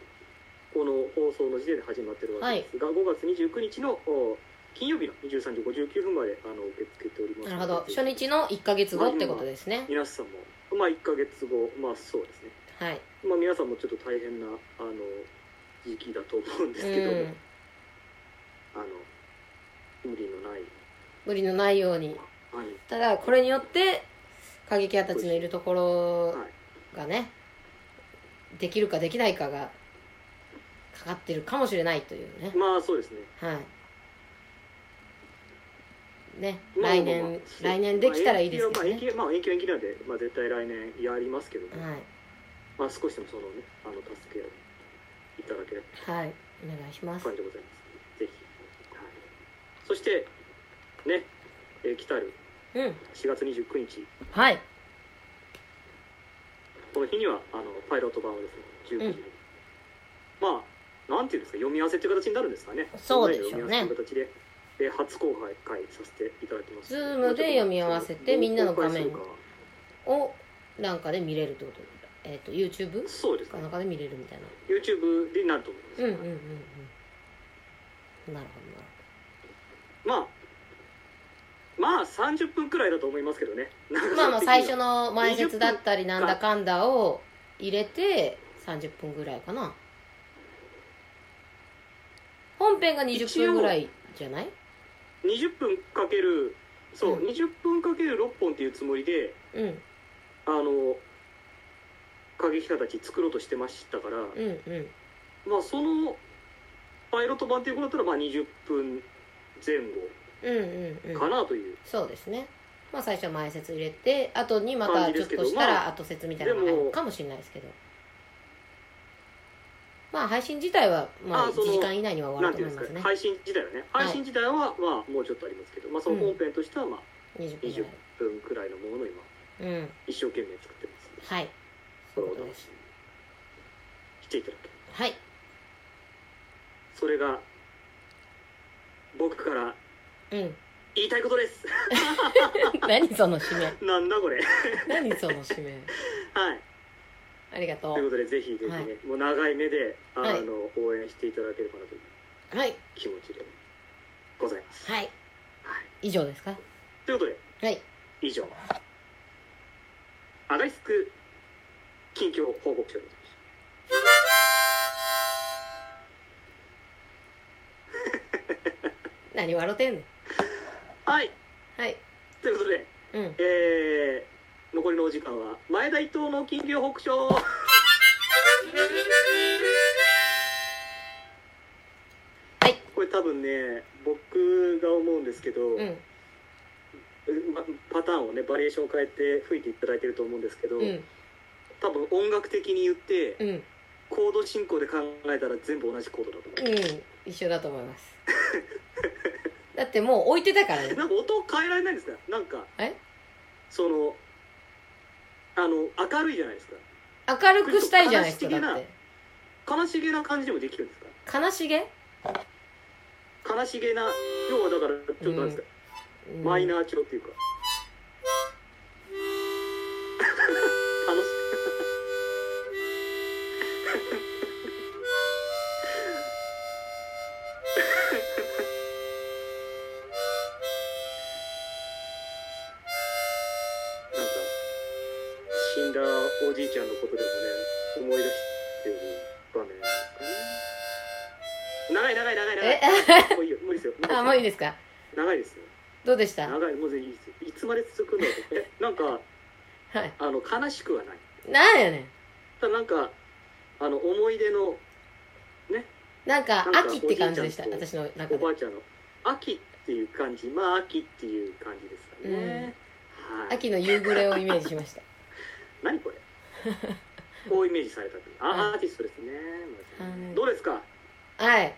この放送の時点で始まってるわけですが、5月29日のお金曜日の23時59分まであの受け付けておりますなるほど。ので初日の1か月後ってことですね。皆さんもまあ1か月後まあそうですね。はい。まあ皆さんもちょっと大変なあの時期だと思うんですけども、うん。あの無理のない。無理のないように。はい。ただこれによって過激派たちのいるところはいがねできるかできないかがかかってるかもしれないというね。まあそうですね。はいねまあ来年、来年できたらいいですけどね。まあ延期はまあ延期は延期なんで、まあ、絶対来年やりますけど。も、はい。まあ、少しでもそのねあの助けをいただければはい。お願いします。感じでございます。ぜひ、はい、そしてね、えー来たるうん。4月29日。はい。この日にはあのパイロット版をですね19時に、まあなんていうんですか読み合わせっていう形になるんですかね。そうでしょうね。読み合わせという形で、えー初公開させていただきます。ズームで読み合わせてみんなの画面をなんかで見れるってことえっ、と YouTube そうですね。かなんかで見れるみたいな。YouTube になると思います、うんうんうんうん。なるほまあまあ30分くらいだと思いますけどね。どまあまあ最初のの前説だったりなんだかんだを入れて30分ぐらいかな。本編が20分ぐらいじゃない？20分かけるそう、うん。20分かける6本っていうつもりでうん。あの過激派たち作ろうとしてましたから、うんうん。まあそのパイロット版っていうことだったらまあ20分前後うんうんうん。かなという、そうですね。まあ最初前説入れて後にまたちょっとしたまら後説みたいなのが入るかもしれないですけどまあ配信自体はまあ1あその時間以内には終わると思いますね。配信自体はね配信自体はまあもうちょっとありますけど、まあその本編としてはまあ20分ぐ20らい分くらいのものを今うん。一生懸命作ってますはい。そういうことですしていただけはい。それが僕からうん。言いたいことです。何その締め。なんだこれ。何その締め。はいありがとといううことでぜひぜひね、はい。もう長い目であの、はい。応援していただければなというはい。気持ちでございます、はい。はい、以上ですか？ということではい。以上。アガリスク近況報告書でございまし 何笑ってんねんたはい。はい。ということでうん。えー、残りのお時間は前田伊藤の近況報告書はい。これ多分ね僕が思うんですけど、うん。まパターンをねバリエーションを変えて吹いていただいてると思うんですけど、うん。多分音楽的に言ってうん。コード進行で考えたら全部同じコードだと思う、うん。一緒だと思います。だってもう置いてたからね。なんか音変えられないんですかなんかえ？そのあの明るいじゃないですか。明るくしたいじゃないですか悲しげなだって。悲しげな感じでもできるんですか？悲しげ、悲しげな要はだからちょっとなんですか、うん。マイナー調っていうかもういいよ。無理ですよあもういいですか？長いですよ。どうでした？長い。もういいですよいつまで続くの？えなんかはい。あの悲しくはない。なんやねん。ただなんかあの思い出のなんかなんか秋って感じでした？私の中で。おばあちゃんの。秋っていう感じまあ秋っていう感じですかね、はい。秋の夕暮れをイメージしました。何これ？こうイメージされたアーティストですね、はい。どうですか？はい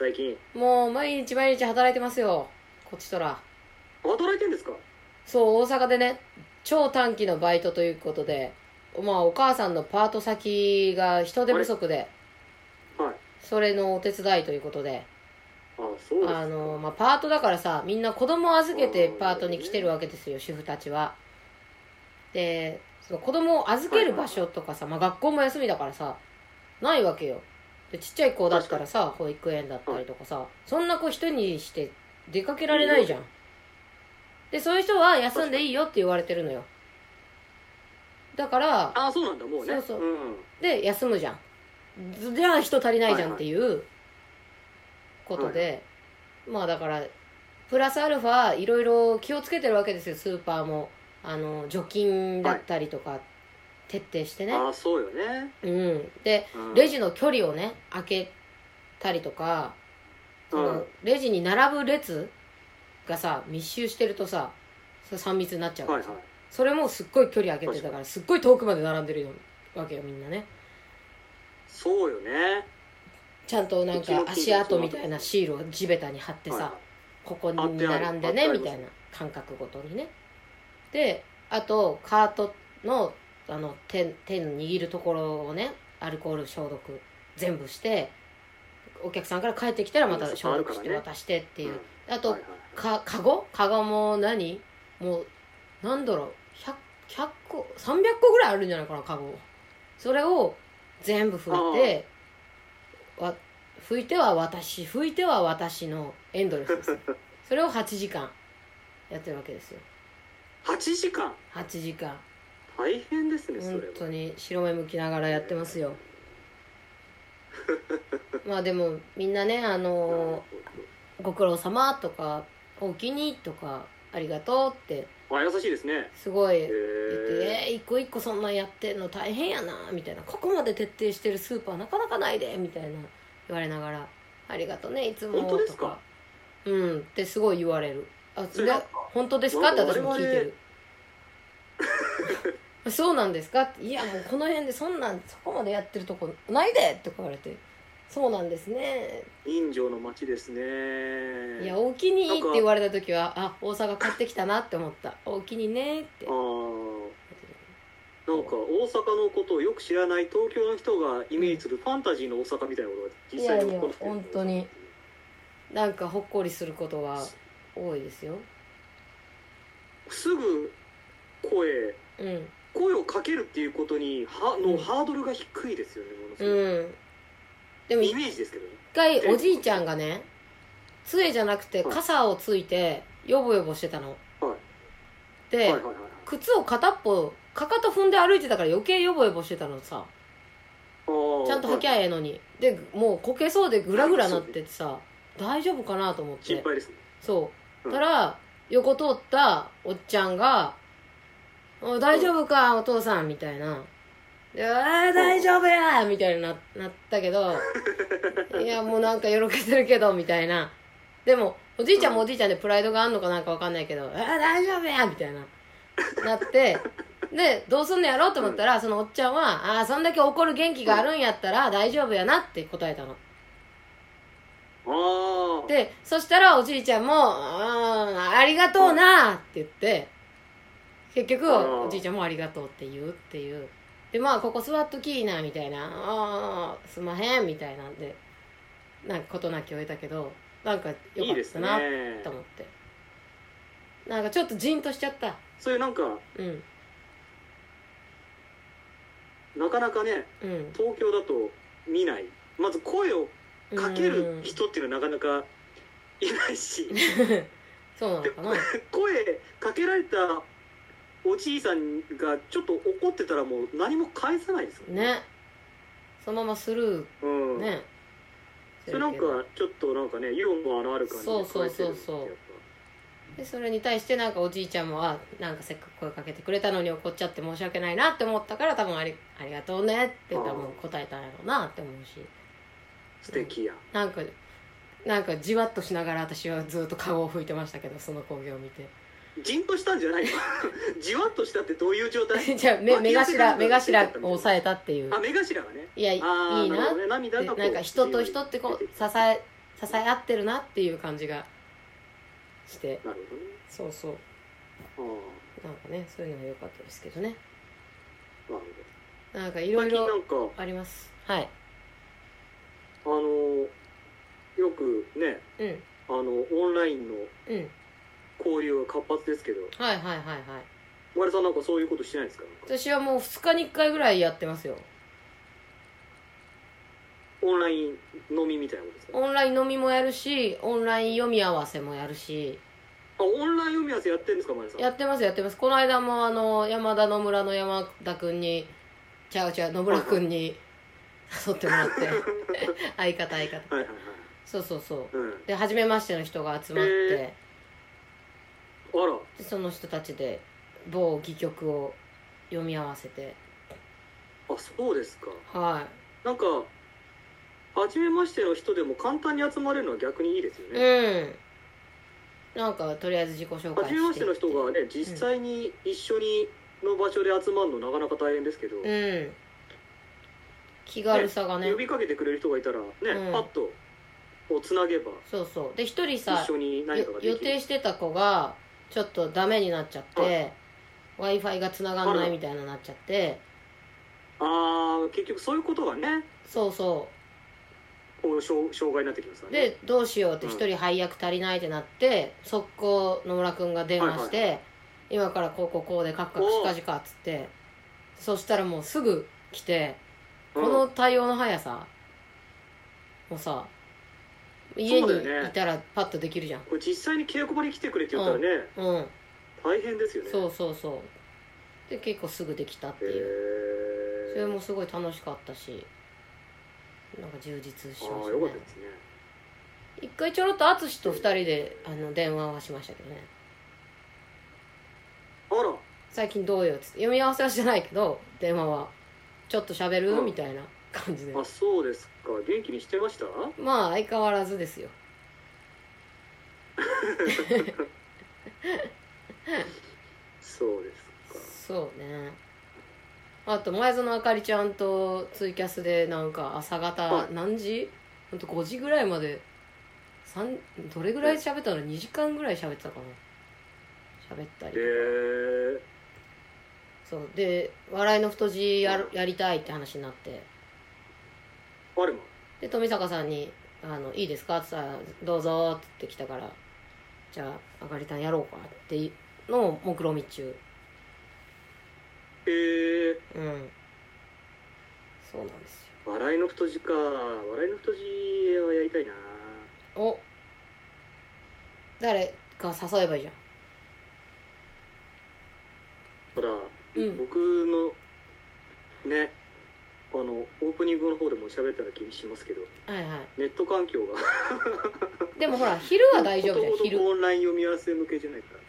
最近。もう毎日毎日働いてますよ。こっちとら。働いてんですか？そう大阪でね超短期のバイトということでまあお母さんのパート先が人手不足ではい。それのお手伝いということで。あそうですか。あの、まあ、パートだからさみんな子供預けてパートに来てるわけですよ主婦たちは。でその子供を預ける場所とかさ、まあ、学校も休みだからさないわけよでちっちゃい子だったらさ保育園だったりとかさそんな子一人にして出かけられないじゃん。でそういう人は休んでいいよって言われてるのよ。だからあそうなんだもうね。そうそう。んん。で休むじゃん。じゃあ人足りないじゃんっていうことで、まあだからプラスアルファいろいろ気をつけてるわけですよスーパーも。あの除菌だったりとか徹底してね、あそうよね、うん。でうん。レジの距離をね開けたりとかその、うん。レジに並ぶ列がさ密集してるとさそれ3密になっちゃう。からさ、はいはい。それもすっごい距離開けてたからすっごい遠くまで並んでるわけよみんなね。そうよね。ちゃんとなんか足跡みたいなシールを地べたに貼ってさ、はいはい。ここに並んでねみたいな感覚ごとにね。であとカートのあの手手の握るところをねアルコール消毒全部してお客さんから帰ってきたらまた消毒して渡してっていう、あと、はいはい。かカゴ？カゴも何？もうなんだろう？100, 100個300個ぐらいあるんじゃないかなカゴ。それを全部拭いてわ拭いては私拭いては私のエンドレスです それを8時間やってるわけですよ。8時間？8時間大変ですねそれ本は当に白目向きながらやってますよ。まあでもみんなねあのご苦労様とかおおきにとかありがとうってあ優しいですね。すごいへ言ってええー、一個一個そんなんやってんの大変やなみたいな。ここまで徹底してるスーパーなかなかないでみたいな言われながら「ありがとうねいつも」本当ですか？とかうんってすごい言われる。あそれ本当ですか？って私も聞いてるそうなんですか？っていやもうこの辺でそんなんそこまでやってるとこないでって言われて。そうなんですね。人情の街ですね。いやおおきにって言われた時はあ大阪帰ってきたなって思った。おおきにねって。ああなんか大阪のことをよく知らない東京の人がイメージするファンタジーの大阪みたいなことが実際に起こってるいやいや本当に。なんかほっこりすることが多いですよ。すぐ声うん声をかけるっていうことにはのハードルが低いですよねものすごい。うん。でもイ一メージですけどね。回おじいちゃんがね杖じゃなくて傘をついてヨボヨボしてたの。はい。で、はいはいはい靴を片っぽかかと踏んで歩いてたから余計ヨボヨボしてたのさ。あーちゃんと履きゃええのに。でもうこけそうでグラグラなっててさ大丈夫かなと思って。心配ですね。そう。うん。たら横通ったおっちゃんが「お大丈夫かお父さん」みたいな「であー大丈夫や!」みたいにななったけど「いやもうなんかよろけてるけど」みたいなでもおじいちゃんもおじいちゃんでプライドがあんのかなんかわかんないけど「あー大丈夫や!」みたいななってでどうすんのやろうと思ったらそのおっちゃんは「ああそんだけ怒る元気があるんやったら大丈夫やな」って答えたの。ああでそしたらおじいちゃんも「あーありがとうな」って言って結局うんおじいちゃんも「ありがとう」って言うっていう。でまあここ座っときいなみたいな「ああすまへん」みたいなんでなんか事なきを得たけどなんかよいいですかったなねと思って。なんかちょっとジンとしちゃった。そういうなんかうん。なかなかねうん。東京だと見ない。まず声をかける人っていうのはなかなかいないし。そうなのかな。声かけられたおじいさんがちょっと怒ってたらもう何も返さないですもんね。そのままスルうん。ーね。それなんかちょっとなんかねユーモアのある感じでそうそうそうそう。でそれに対してなんかおじいちゃんもあなんかせっかく声かけてくれたのに怒っちゃって申し訳ないなって思ったから多分ありありがとうねって多分答えたんやろうなって思うし。ぱ素敵や。なんかなんかじわっとしながら私はずっと顔を拭いてましたけどその光景を見てじんとしたんじゃない。の じわっとしたってどういう状態？じゃあ目目頭目頭をを押さえたっていう。あ目頭がね。いやいいなね。涙なんか人と人ってこう支え支え合ってるなっていう感じがして。なるほどね。そうそう。あなんかねそういうのが良かったですけどね。あなるなんかいろいろあります。はい。あのよくねうん。あのオンラインのうん交流が活発ですけど。はいはいはいはい。小原さんなんかそういうことしてないですか？私はもう2日に1回ぐらいやってますよ。オンライン飲みみたいなことですか？オンライン飲みもやるしオンライン読み合わせもやるし。あオンライン読み合わせやってるんですか？前田さん。やってますやってます。この間もあの山田野村の山田君にちゃうちゃう野村君に誘ってもらって。相方相方。はいはいはい。そうそうそう。うん。で初めましての人が集まって、へあらでその人たちで某戯曲を読み合わせて。あそうですか。はなんか初めましての人でも簡単に集まれるのは逆にいいですよいね、うん。なんかとりあえず自己紹介して初めましての人がね実際に一緒にの場所で集まるのなかなか大変ですけど、うん。気軽さがね。呼びかけてくれる人がいたらね、うん。パッとをつなげばそうそう。で一人さ一緒に何かができる。よ予定してた子がちょっとダメになっちゃって、は w i f i が繋がんないみたいななっちゃって。ああ結局そういうことがね。そうそこう障障害になってきますからね。でどうしようって一人配役足りないってなって速攻野村君が電話して、はい今からこうこうこうでカクカクしかじかっつってそしたらもうすぐ来てこの対応の速さもうさ家にいたらパッとできるじゃん。これ実際に稽古場に来てくれって言ったらね、うん大変ですよね。そうそうそう。で結構すぐできたってへいう。それえもすごい楽しかったし。なんか充実しましたね。よかったですね。一回ちょろっと淳と二人であの電話はしましたけどね。あら。最近どうよっつって。読み合わせはしてないけど電話は。ちょっと喋る、うん。みたいな感じで。あそうですか。元気にしてました？まあ相変わらずですよ。そうですか。そうね。あと前園あかりちゃんとツイキャスでなんか朝方はい。何時？ほんと5時ぐらいまで。三どれぐらい喋ったの2時間ぐらい喋ってたかな？喋ったりへえそう。で笑いの太字やるやりたいって話になってあれもで富坂さんに「あのいいですか?」って言ったら「どうぞ」って言ってきたから「じゃああかりたんやろうか」っていうのを目論み中。へえ。うん。そうなんですよ。笑いの太字か。笑いの太字はやりたいな。お。誰が誘えばいいじゃん。ほら、うん。僕のねあのオープニングの方でも喋ったら気にしますけど。はいはネット環境が。い でもほら昼は大丈夫じゃん。昼くオンライン読み合わせ向けじゃないから。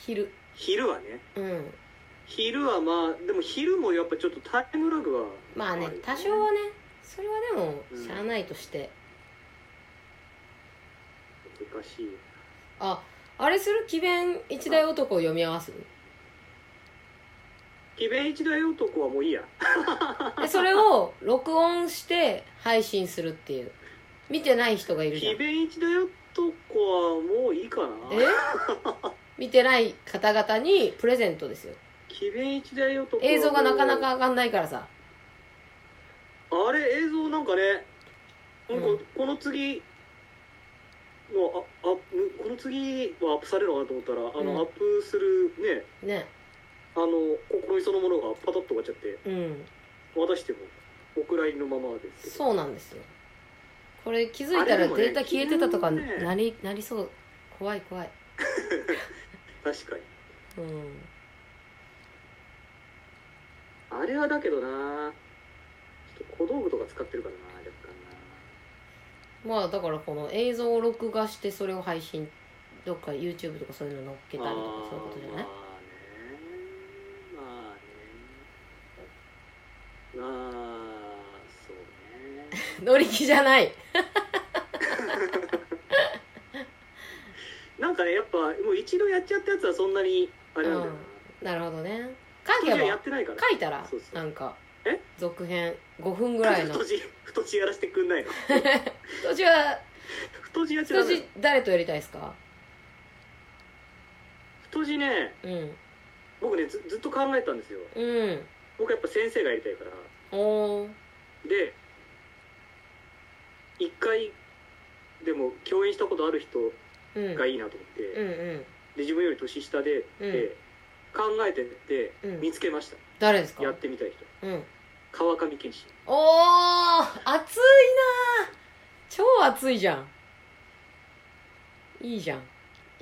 昼。昼はね。うん。昼はまあでも昼もやっぱちょっとタイムラグはまあね多少はね。それはでもしゃあないとして、難しいああれする？奇弁一大男を読み合わす奇弁一大男はもういいや。でそれを録音して配信するっていう。見てない人がいるじゃん。奇弁一大男はもういいかな。え？見てない方々にプレゼントですよ。奇弁一大男映像がなかなか上がんないからさ。あれ映像なんかねなんかうん。この次のああこの次はアップされるのかなと思ったらあの、うん。アップするね。ねあの試みそのものがパタッと終わっちゃってうん。渡してもお蔵入りのままですけど。そうなんですよ。これ気づいたらあれでもねデータ消えてたとか昨日ね。なりなりそう。怖い怖い。確かに。うん。あれはだけどな。ちょっと小道具とか使ってるからな若干な。まあだからこの映像を録画してそれを配信どっか YouTube とかそういうの載っけたりとかそういうことじゃない？まあねまあそうね。乗り気じゃない。なんかねやっぱもう一度やっちゃったやつはそんなにあれなんだよ。な、なるほどね。書けばやってないから。書いたらそうそう。なんかえ？続編5分ぐらいの。太字太字やらせてくんないの？太字は太字や太字誰とやりたいですか？太字ねうん。僕ねずずっと考えたんですよ。うん。僕やっぱ先生がやりたいからで一回でも共演したことある人うん。がいいなと思って、うんうん。で自分より年下で、うん。で考えててうん。見つけました、誰ですか？やってみたい人。うん。川上健志おー熱いな超熱いじゃん。いいじゃん。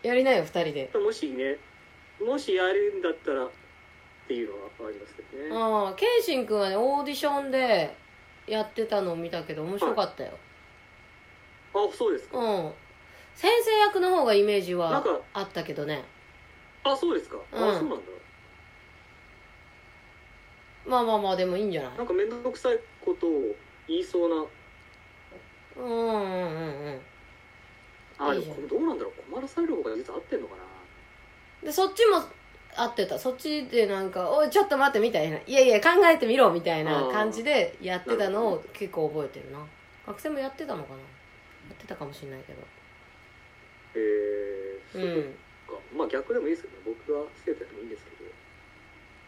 やりなよ二人で。もしねもしやるんだったらっていうのはありますけどね。ああケンシン君はねオーディションでやってたのを見たけど面白かったよ、あそうですか、うん。先生役の方がイメージはあったけどね。あそうですか、うん。あそうなんだ。まあまあまあでもいいんじゃない？なんか面倒くさいことを言いそうな。うんうんうんうん。あでもどうなんだろう。困らされる方が実は合ってんのかな。でそっちも合ってた。そっちでなんか「おいちょっと待って」みたいな「いやいや考えてみろ」みたいな感じでやってたのを結構覚えてるな。学生もやってたのかな？やってたかもしれないけど。へえー、そううんか。まあ逆でもいいですけどね。僕は生徒やってもいいんですけど。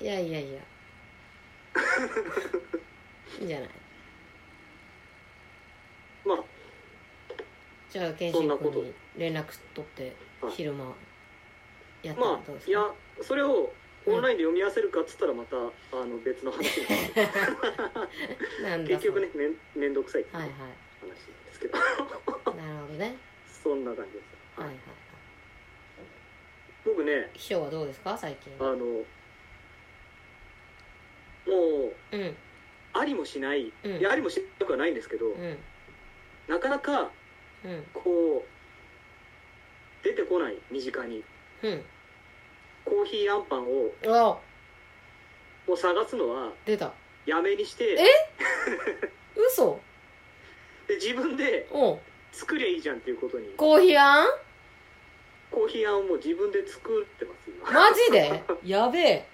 いやいやいや。いいんじゃない？まあじゃあ健信君に連絡取ってはい。昼間やったらまどうですか、あいやそれをオンラインで読み合わせるかっつったらまた、あの別の話なんだ結局ねそめんめんどくさいってい話はいなんですけど、はいなるほどね。そんな感じです、はいはい。僕ね秘書はどうですか？最近。あのもううん。ありもしない、うん。いやありもしなくはないんですけど、うん。なかなかうん。こう出てこない身近に。うんコーヒーあんパンをあ。もう探すのは出た。やめにしてえ？嘘？で自分でう。ん作りゃいいじゃんっていうことに。コーヒーあん？コーヒーあんをもう自分で作ってます今。マジで？やべえ。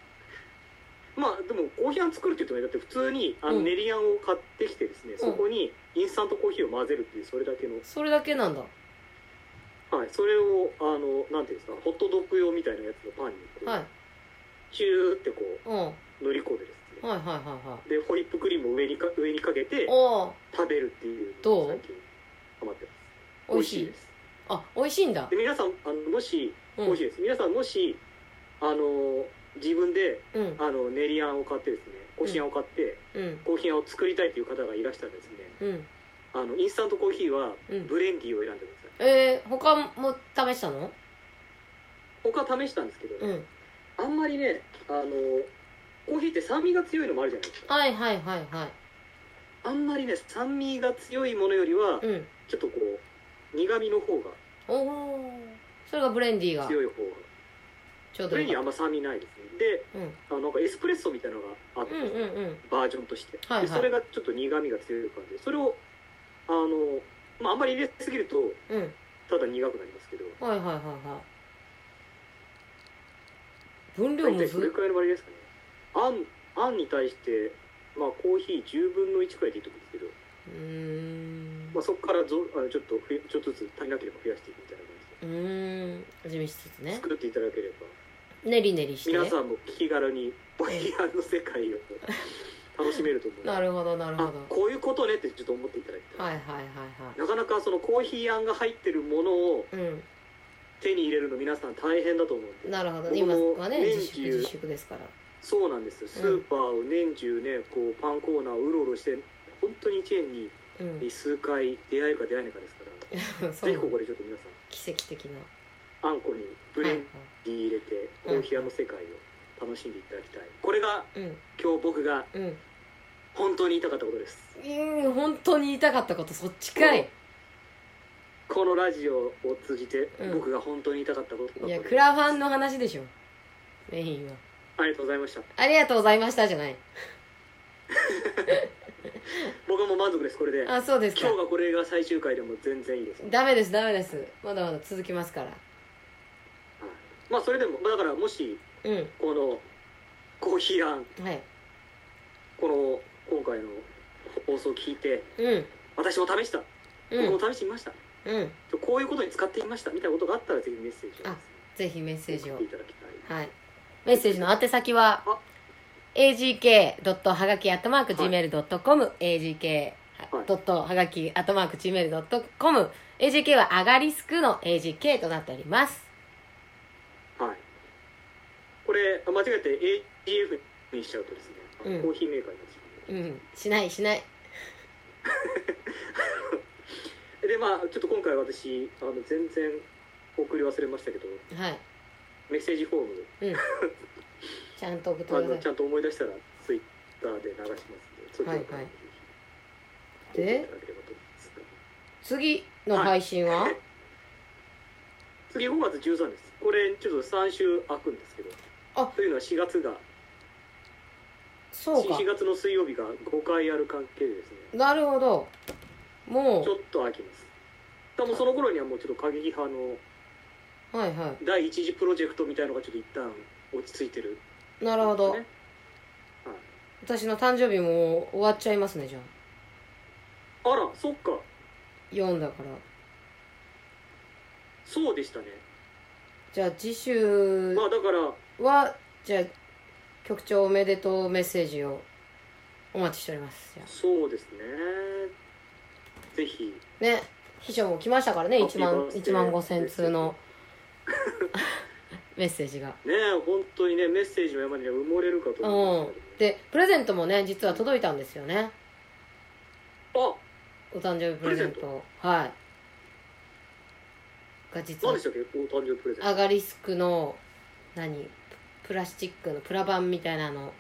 まあでもコーヒーあん作るって言ってもだって普通にあのうん。練りあんを買ってきてですね、そこにインスタントコーヒーを混ぜるっていうそれだけの。それだけなんだはい。それをあのなんていうんですかホットドッグ用みたいなやつのパンにこう、はい。チューってこうん。はう塗り込んでですねいはいはいはでホイップクリームを上にか上にかけて食べるっていうどう？のを最近ハマってます。美味しい？です。あ美味しいんだ。で皆さんあのもしうん。美味しいです、皆さんもしあの自分でうん。あの練りあんを買ってですねこしあんを買って、うん。コーヒーあんを作りたいという方がいらしたらですねうん。あのインスタントコーヒーはうん。ブレンディーを選んでください、えー、他も試したの？他試したんですけど、うん。あんまりねあのコーヒーって酸味が強いのもあるじゃないですか。はいはいはいはい。あんまりね酸味が強いものよりはうん。ちょっとこう苦味の方がおおそれがブレンディーが。強い方が。ちょうブレンディーあんま酸味ないですね。でうん。あのなんかエスプレッソみたいなのがあって、うんうんうん。バージョンとして、はいはい。でそれがちょっと苦味が強い感じで。それをあの、まあ、あんまり入れすぎるとうん。ただ苦くなりますけど。はいはいはいはい。分量大むず体それくらいの割合ですかね。あんあんに対してまあコーヒー10分の1くらいでいいと思うんですけど、うーん。まあ、そこからぞあのちょっとふやちょっとずつ足りなければ増やしていくみたいな感うーん。味見しつつじでね。作っていただければ。ねりねりして。皆さんも気軽にコーヒーの世界を楽しめると思う。なるほどなるほあどこういうことねってちょっと思っていただきたい、はいはいはい。なかなかそのコーヒーあんが入ってるものをはい手に入れるの皆さん大変だと思うんで。うんなるほど。僕今もはね年自粛中自粛ですから。そうなんです。スーパーを年中ねこうパンコーナーをうろうろして本当に1年にうん。数回出会えるか出会えないかですから。そう。ぜひここでちょっと皆さん奇跡的な。あんこにブレンディー入れてコーヒー屋の世界を楽しんでいただきたい。これがうん。今日僕がうん本当に言いたかったことです。うん本当に言いたかったことそっちかい。このラジオを通じてうん。僕が本当に言いたかったことだいやクラファンの話でしょ。メインは。ありがとうございました。ありがとうございましたじゃない。僕はもう満足ですこれで。あそうですか。今日がこれが最終回でも全然いいです、ダメですダメです。まだまだ続きますから。はい。まあそれでもだからもしうん。このコーヒーあんはい。この今回の放送を聞いてうん。私も試した。うん。僕も試してみました、うん。こういうことに使ってみましたみたいなことがあったらぜひメッセージをあぜひメッセージを。送っていただきたい。はい。メッセージの宛先はあ。agk. はがき .gmail.com agk. はアガリスクの agk となっております。はい。これ間違えて AGF にしちゃうとですね、うん。コーヒーメーカーにううん。しないしない。でまあちょっと今回私あの全然送り忘れましたけどはい。メッセージフォームうん。ちゃんと送ってあください。のちゃんと思い出したらツイッターで流しますんでそはいはい。ぜひで？送っていただければと思います。次の配信は、次5月13です。これちょっと3週空くんですけどあ。というのは4月がそうか。4月の水曜日が5回ある関係でですね。なるほど。もちょっと空きます。多分その頃にはもうちょっと過激派のうはいは第一次プロジェクトみたいのがちょっと一旦落ち着いてる。いなるほど、ね。私の誕生日も終わっちゃいますねじゃあ。あらそっか。4だから。そうでしたね。じゃあ次週まあだからはじゃあ局長おめでとうメッセージをお待ちしております。そうですね。ぜひ。あね秘書も来ましたからね1万ハッピーバースデー1万5000通の。メッセージが。ねえ本当にねメッセージの山には埋もれるかと思いました。けどでプレゼントもね実は届いたんですよね。あお誕生日プレゼント？はい。が実は何でしたっけ？お誕生日プレゼント。アガリスクの何？プラスチックのプラ板みたいなの。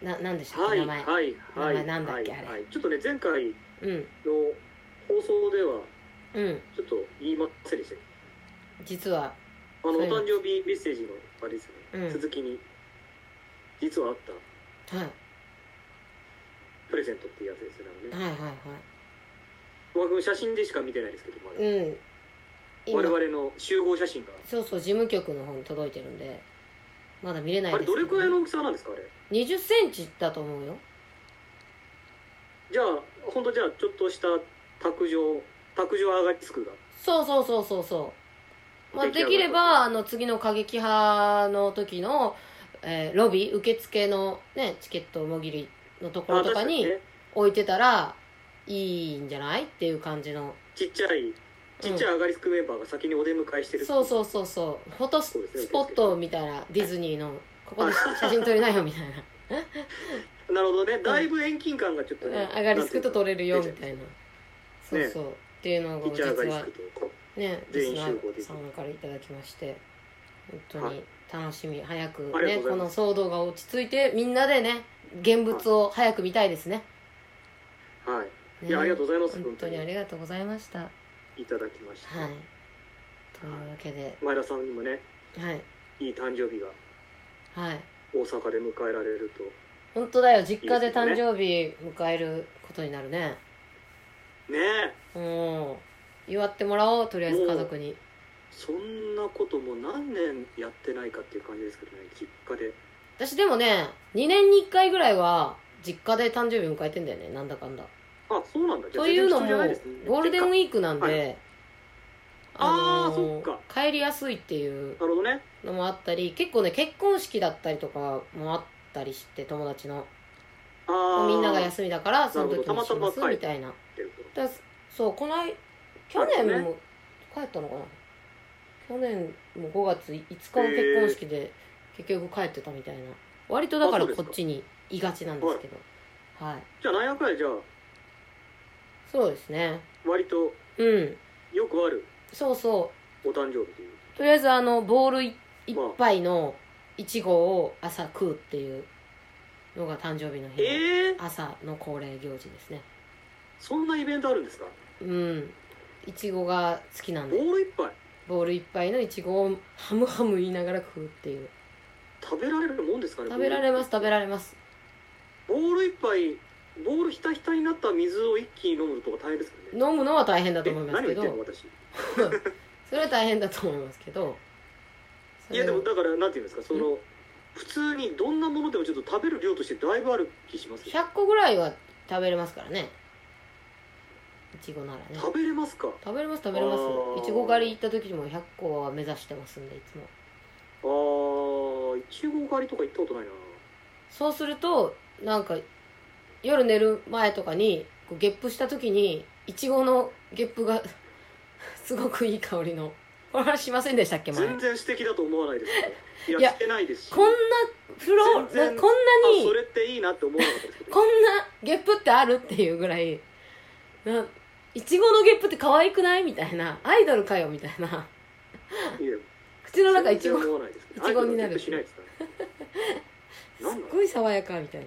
ななんでしたっけ、はい名前、はいはい名前なんだっけ？はいあれ。はい。ちょっとね前回のうん。放送ではうん。ちょっと言いませんでしたよ実はあのお誕生日メッセージのあれですよね、うん。続きに実はあったはい。プレゼントっていうやつですよね。はいはいは僕写真でしか見てないですけどまだ。いうん。今。我々の集合写真が。そうそう事務局の方に届いてるんでまだ見れないあれですけど。どれくらいの大きさなんですかあれ？2 0センチだと思うよ。じゃあ本当じゃあちょっとした卓上卓上上がりつくが？そうそうそうそうそう、まあ、出来上がるできれば。あの次の過激派の時の、えーロビー受付のねチケットもぎりのところとかに置いてたらいいんじゃない？っていう感じの。ちっちゃいちっちゃい上がりつくメンバーが先にお出迎えしてるそうそうそうそう。フォトスポットみたいなディズニーのここで写真撮りなよみたいな。なるほどね。だいぶ遠近感がちょっとね、うん上がりつくと撮れるよみたいな。そうそう、っていうのがちっちゃい上がり実はねリ全員集合でさんからいただきまして本当にはい。楽しみ早くねこの騒動が落ち着いてみんなでね現物を早く見たいですね。はい、ね。いやありがとうございます本当にありがとうございました。はいただきました、というわけで。前田さんにもねはい。いい誕生日がはい。大阪で迎えられると。本当だよ。実家で誕生日迎えることになるね。ねえ。うん。祝ってもらおうとりあえず家族に。そんなこともう何年やってないかっていう感じですけどね実家で。私でもね2年に1回ぐらいは実家で誕生日迎えてんだよね。なんだかんだあそうなんだ。というのもゴールデンウィークなんで、はい。あーのそっ帰りやすいっていうのもあったり結構ね結婚式だったりとかもあったりして友達の。ああみんなが休みだからその時にしまますみたいな。だそうこの間去年も帰ったのかな。去年も5月5日の結婚式で結局帰ってたみたいな。割とだからこっちにいがちなんですけど。はい。じゃあなんやかんやじゃあそうですね。割とうん。よくあるそうそう。お誕生日という。とりあえずあのボールい一杯のいちごを朝食うっていうのが誕生日の日のええー、朝の恒例行事ですね。そんなイベントあるんですか？うん。いちごが好きなんで。ボール一杯ボール一杯のいちごをハムハム言いながら食うっていう。食べられるもんですかね食べられます食べられます。ボール一杯ボールひたひたになった水を一気に飲むとか大変ですかね。飲むのは大変だとえ思いますけ何を言ってんのど私？それは大変だと思いますけど。いやでもだからなんていうんですかその普通にどんなものでもちょっと食べる量としてだいぶある気しますよ。100個ぐらいは食べれますからね。いちごならね。食べれますか？食べれます食べれます。いちご狩り行った時も100個は目指してますんでいつも。あーいちご狩りとか行ったことないな。そうするとなんか夜寝る前とかにこうゲップした時にいちごのゲップが すごくいい香りの。これはしませんでしたっけ前？全然素敵だと思わないですけど。いいややしてないですし。こんな風呂なこんなにあそれっていいなって思わなかったですけど。こんなゲップってあるっていうぐらいないちごのゲップって可愛くないみたいな。アイドルかよみたいな。口の中いちごいちごになる すねなんだっごい爽やかみたいな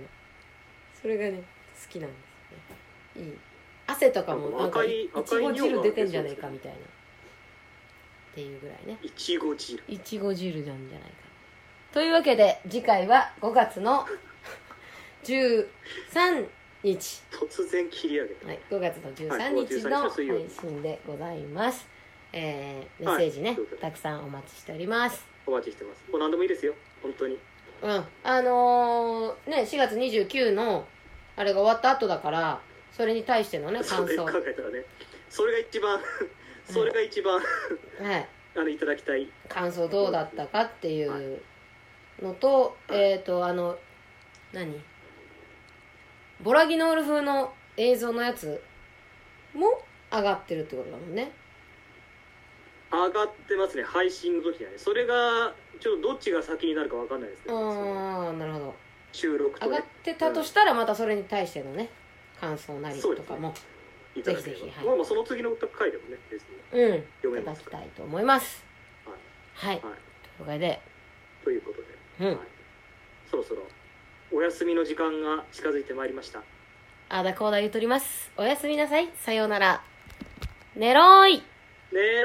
それがね好きなんですよね。いい。汗とかもなんか赤いいちご汁出てんじゃねえかみたいな。っていうぐらいね。いちご汁。いちご汁なんじゃないか。というわけで次回は5月の 13日。突然切り上げた、はい、5月の13はい日13の配信でございます、えー、メッセージね、はいたくさんお待ちしております。お待ちしてます。もう何でもいいですよ。本当にうん。あのー、ね4月29のあれが終わった後だからそれに対してのね 感想。はえたらねそれが一番それが一番い。あのいただきたい。感想どうだったかっていうのと、えっ、とあの何？ボラギノール風の映像のやつも上がってるってことだもんね。上がってますね配信の時はね。それがちょっとどっちが先になるかわかんないですけど、そのああなるほど。収録と、ね、上がってたとしたらまたそれに対してのね感想なりとかもいただければぜひぜひはい。まあまあその次の回でもね別に。うん。読めいただますからきたいと思います。はい、はい。というわけで。ということで、うん。はい、そろそろお休みの時間が近づいてまいりました。あーだこうだ言うとります。おやすみなさい。さようなら。寝ろーい。ねえ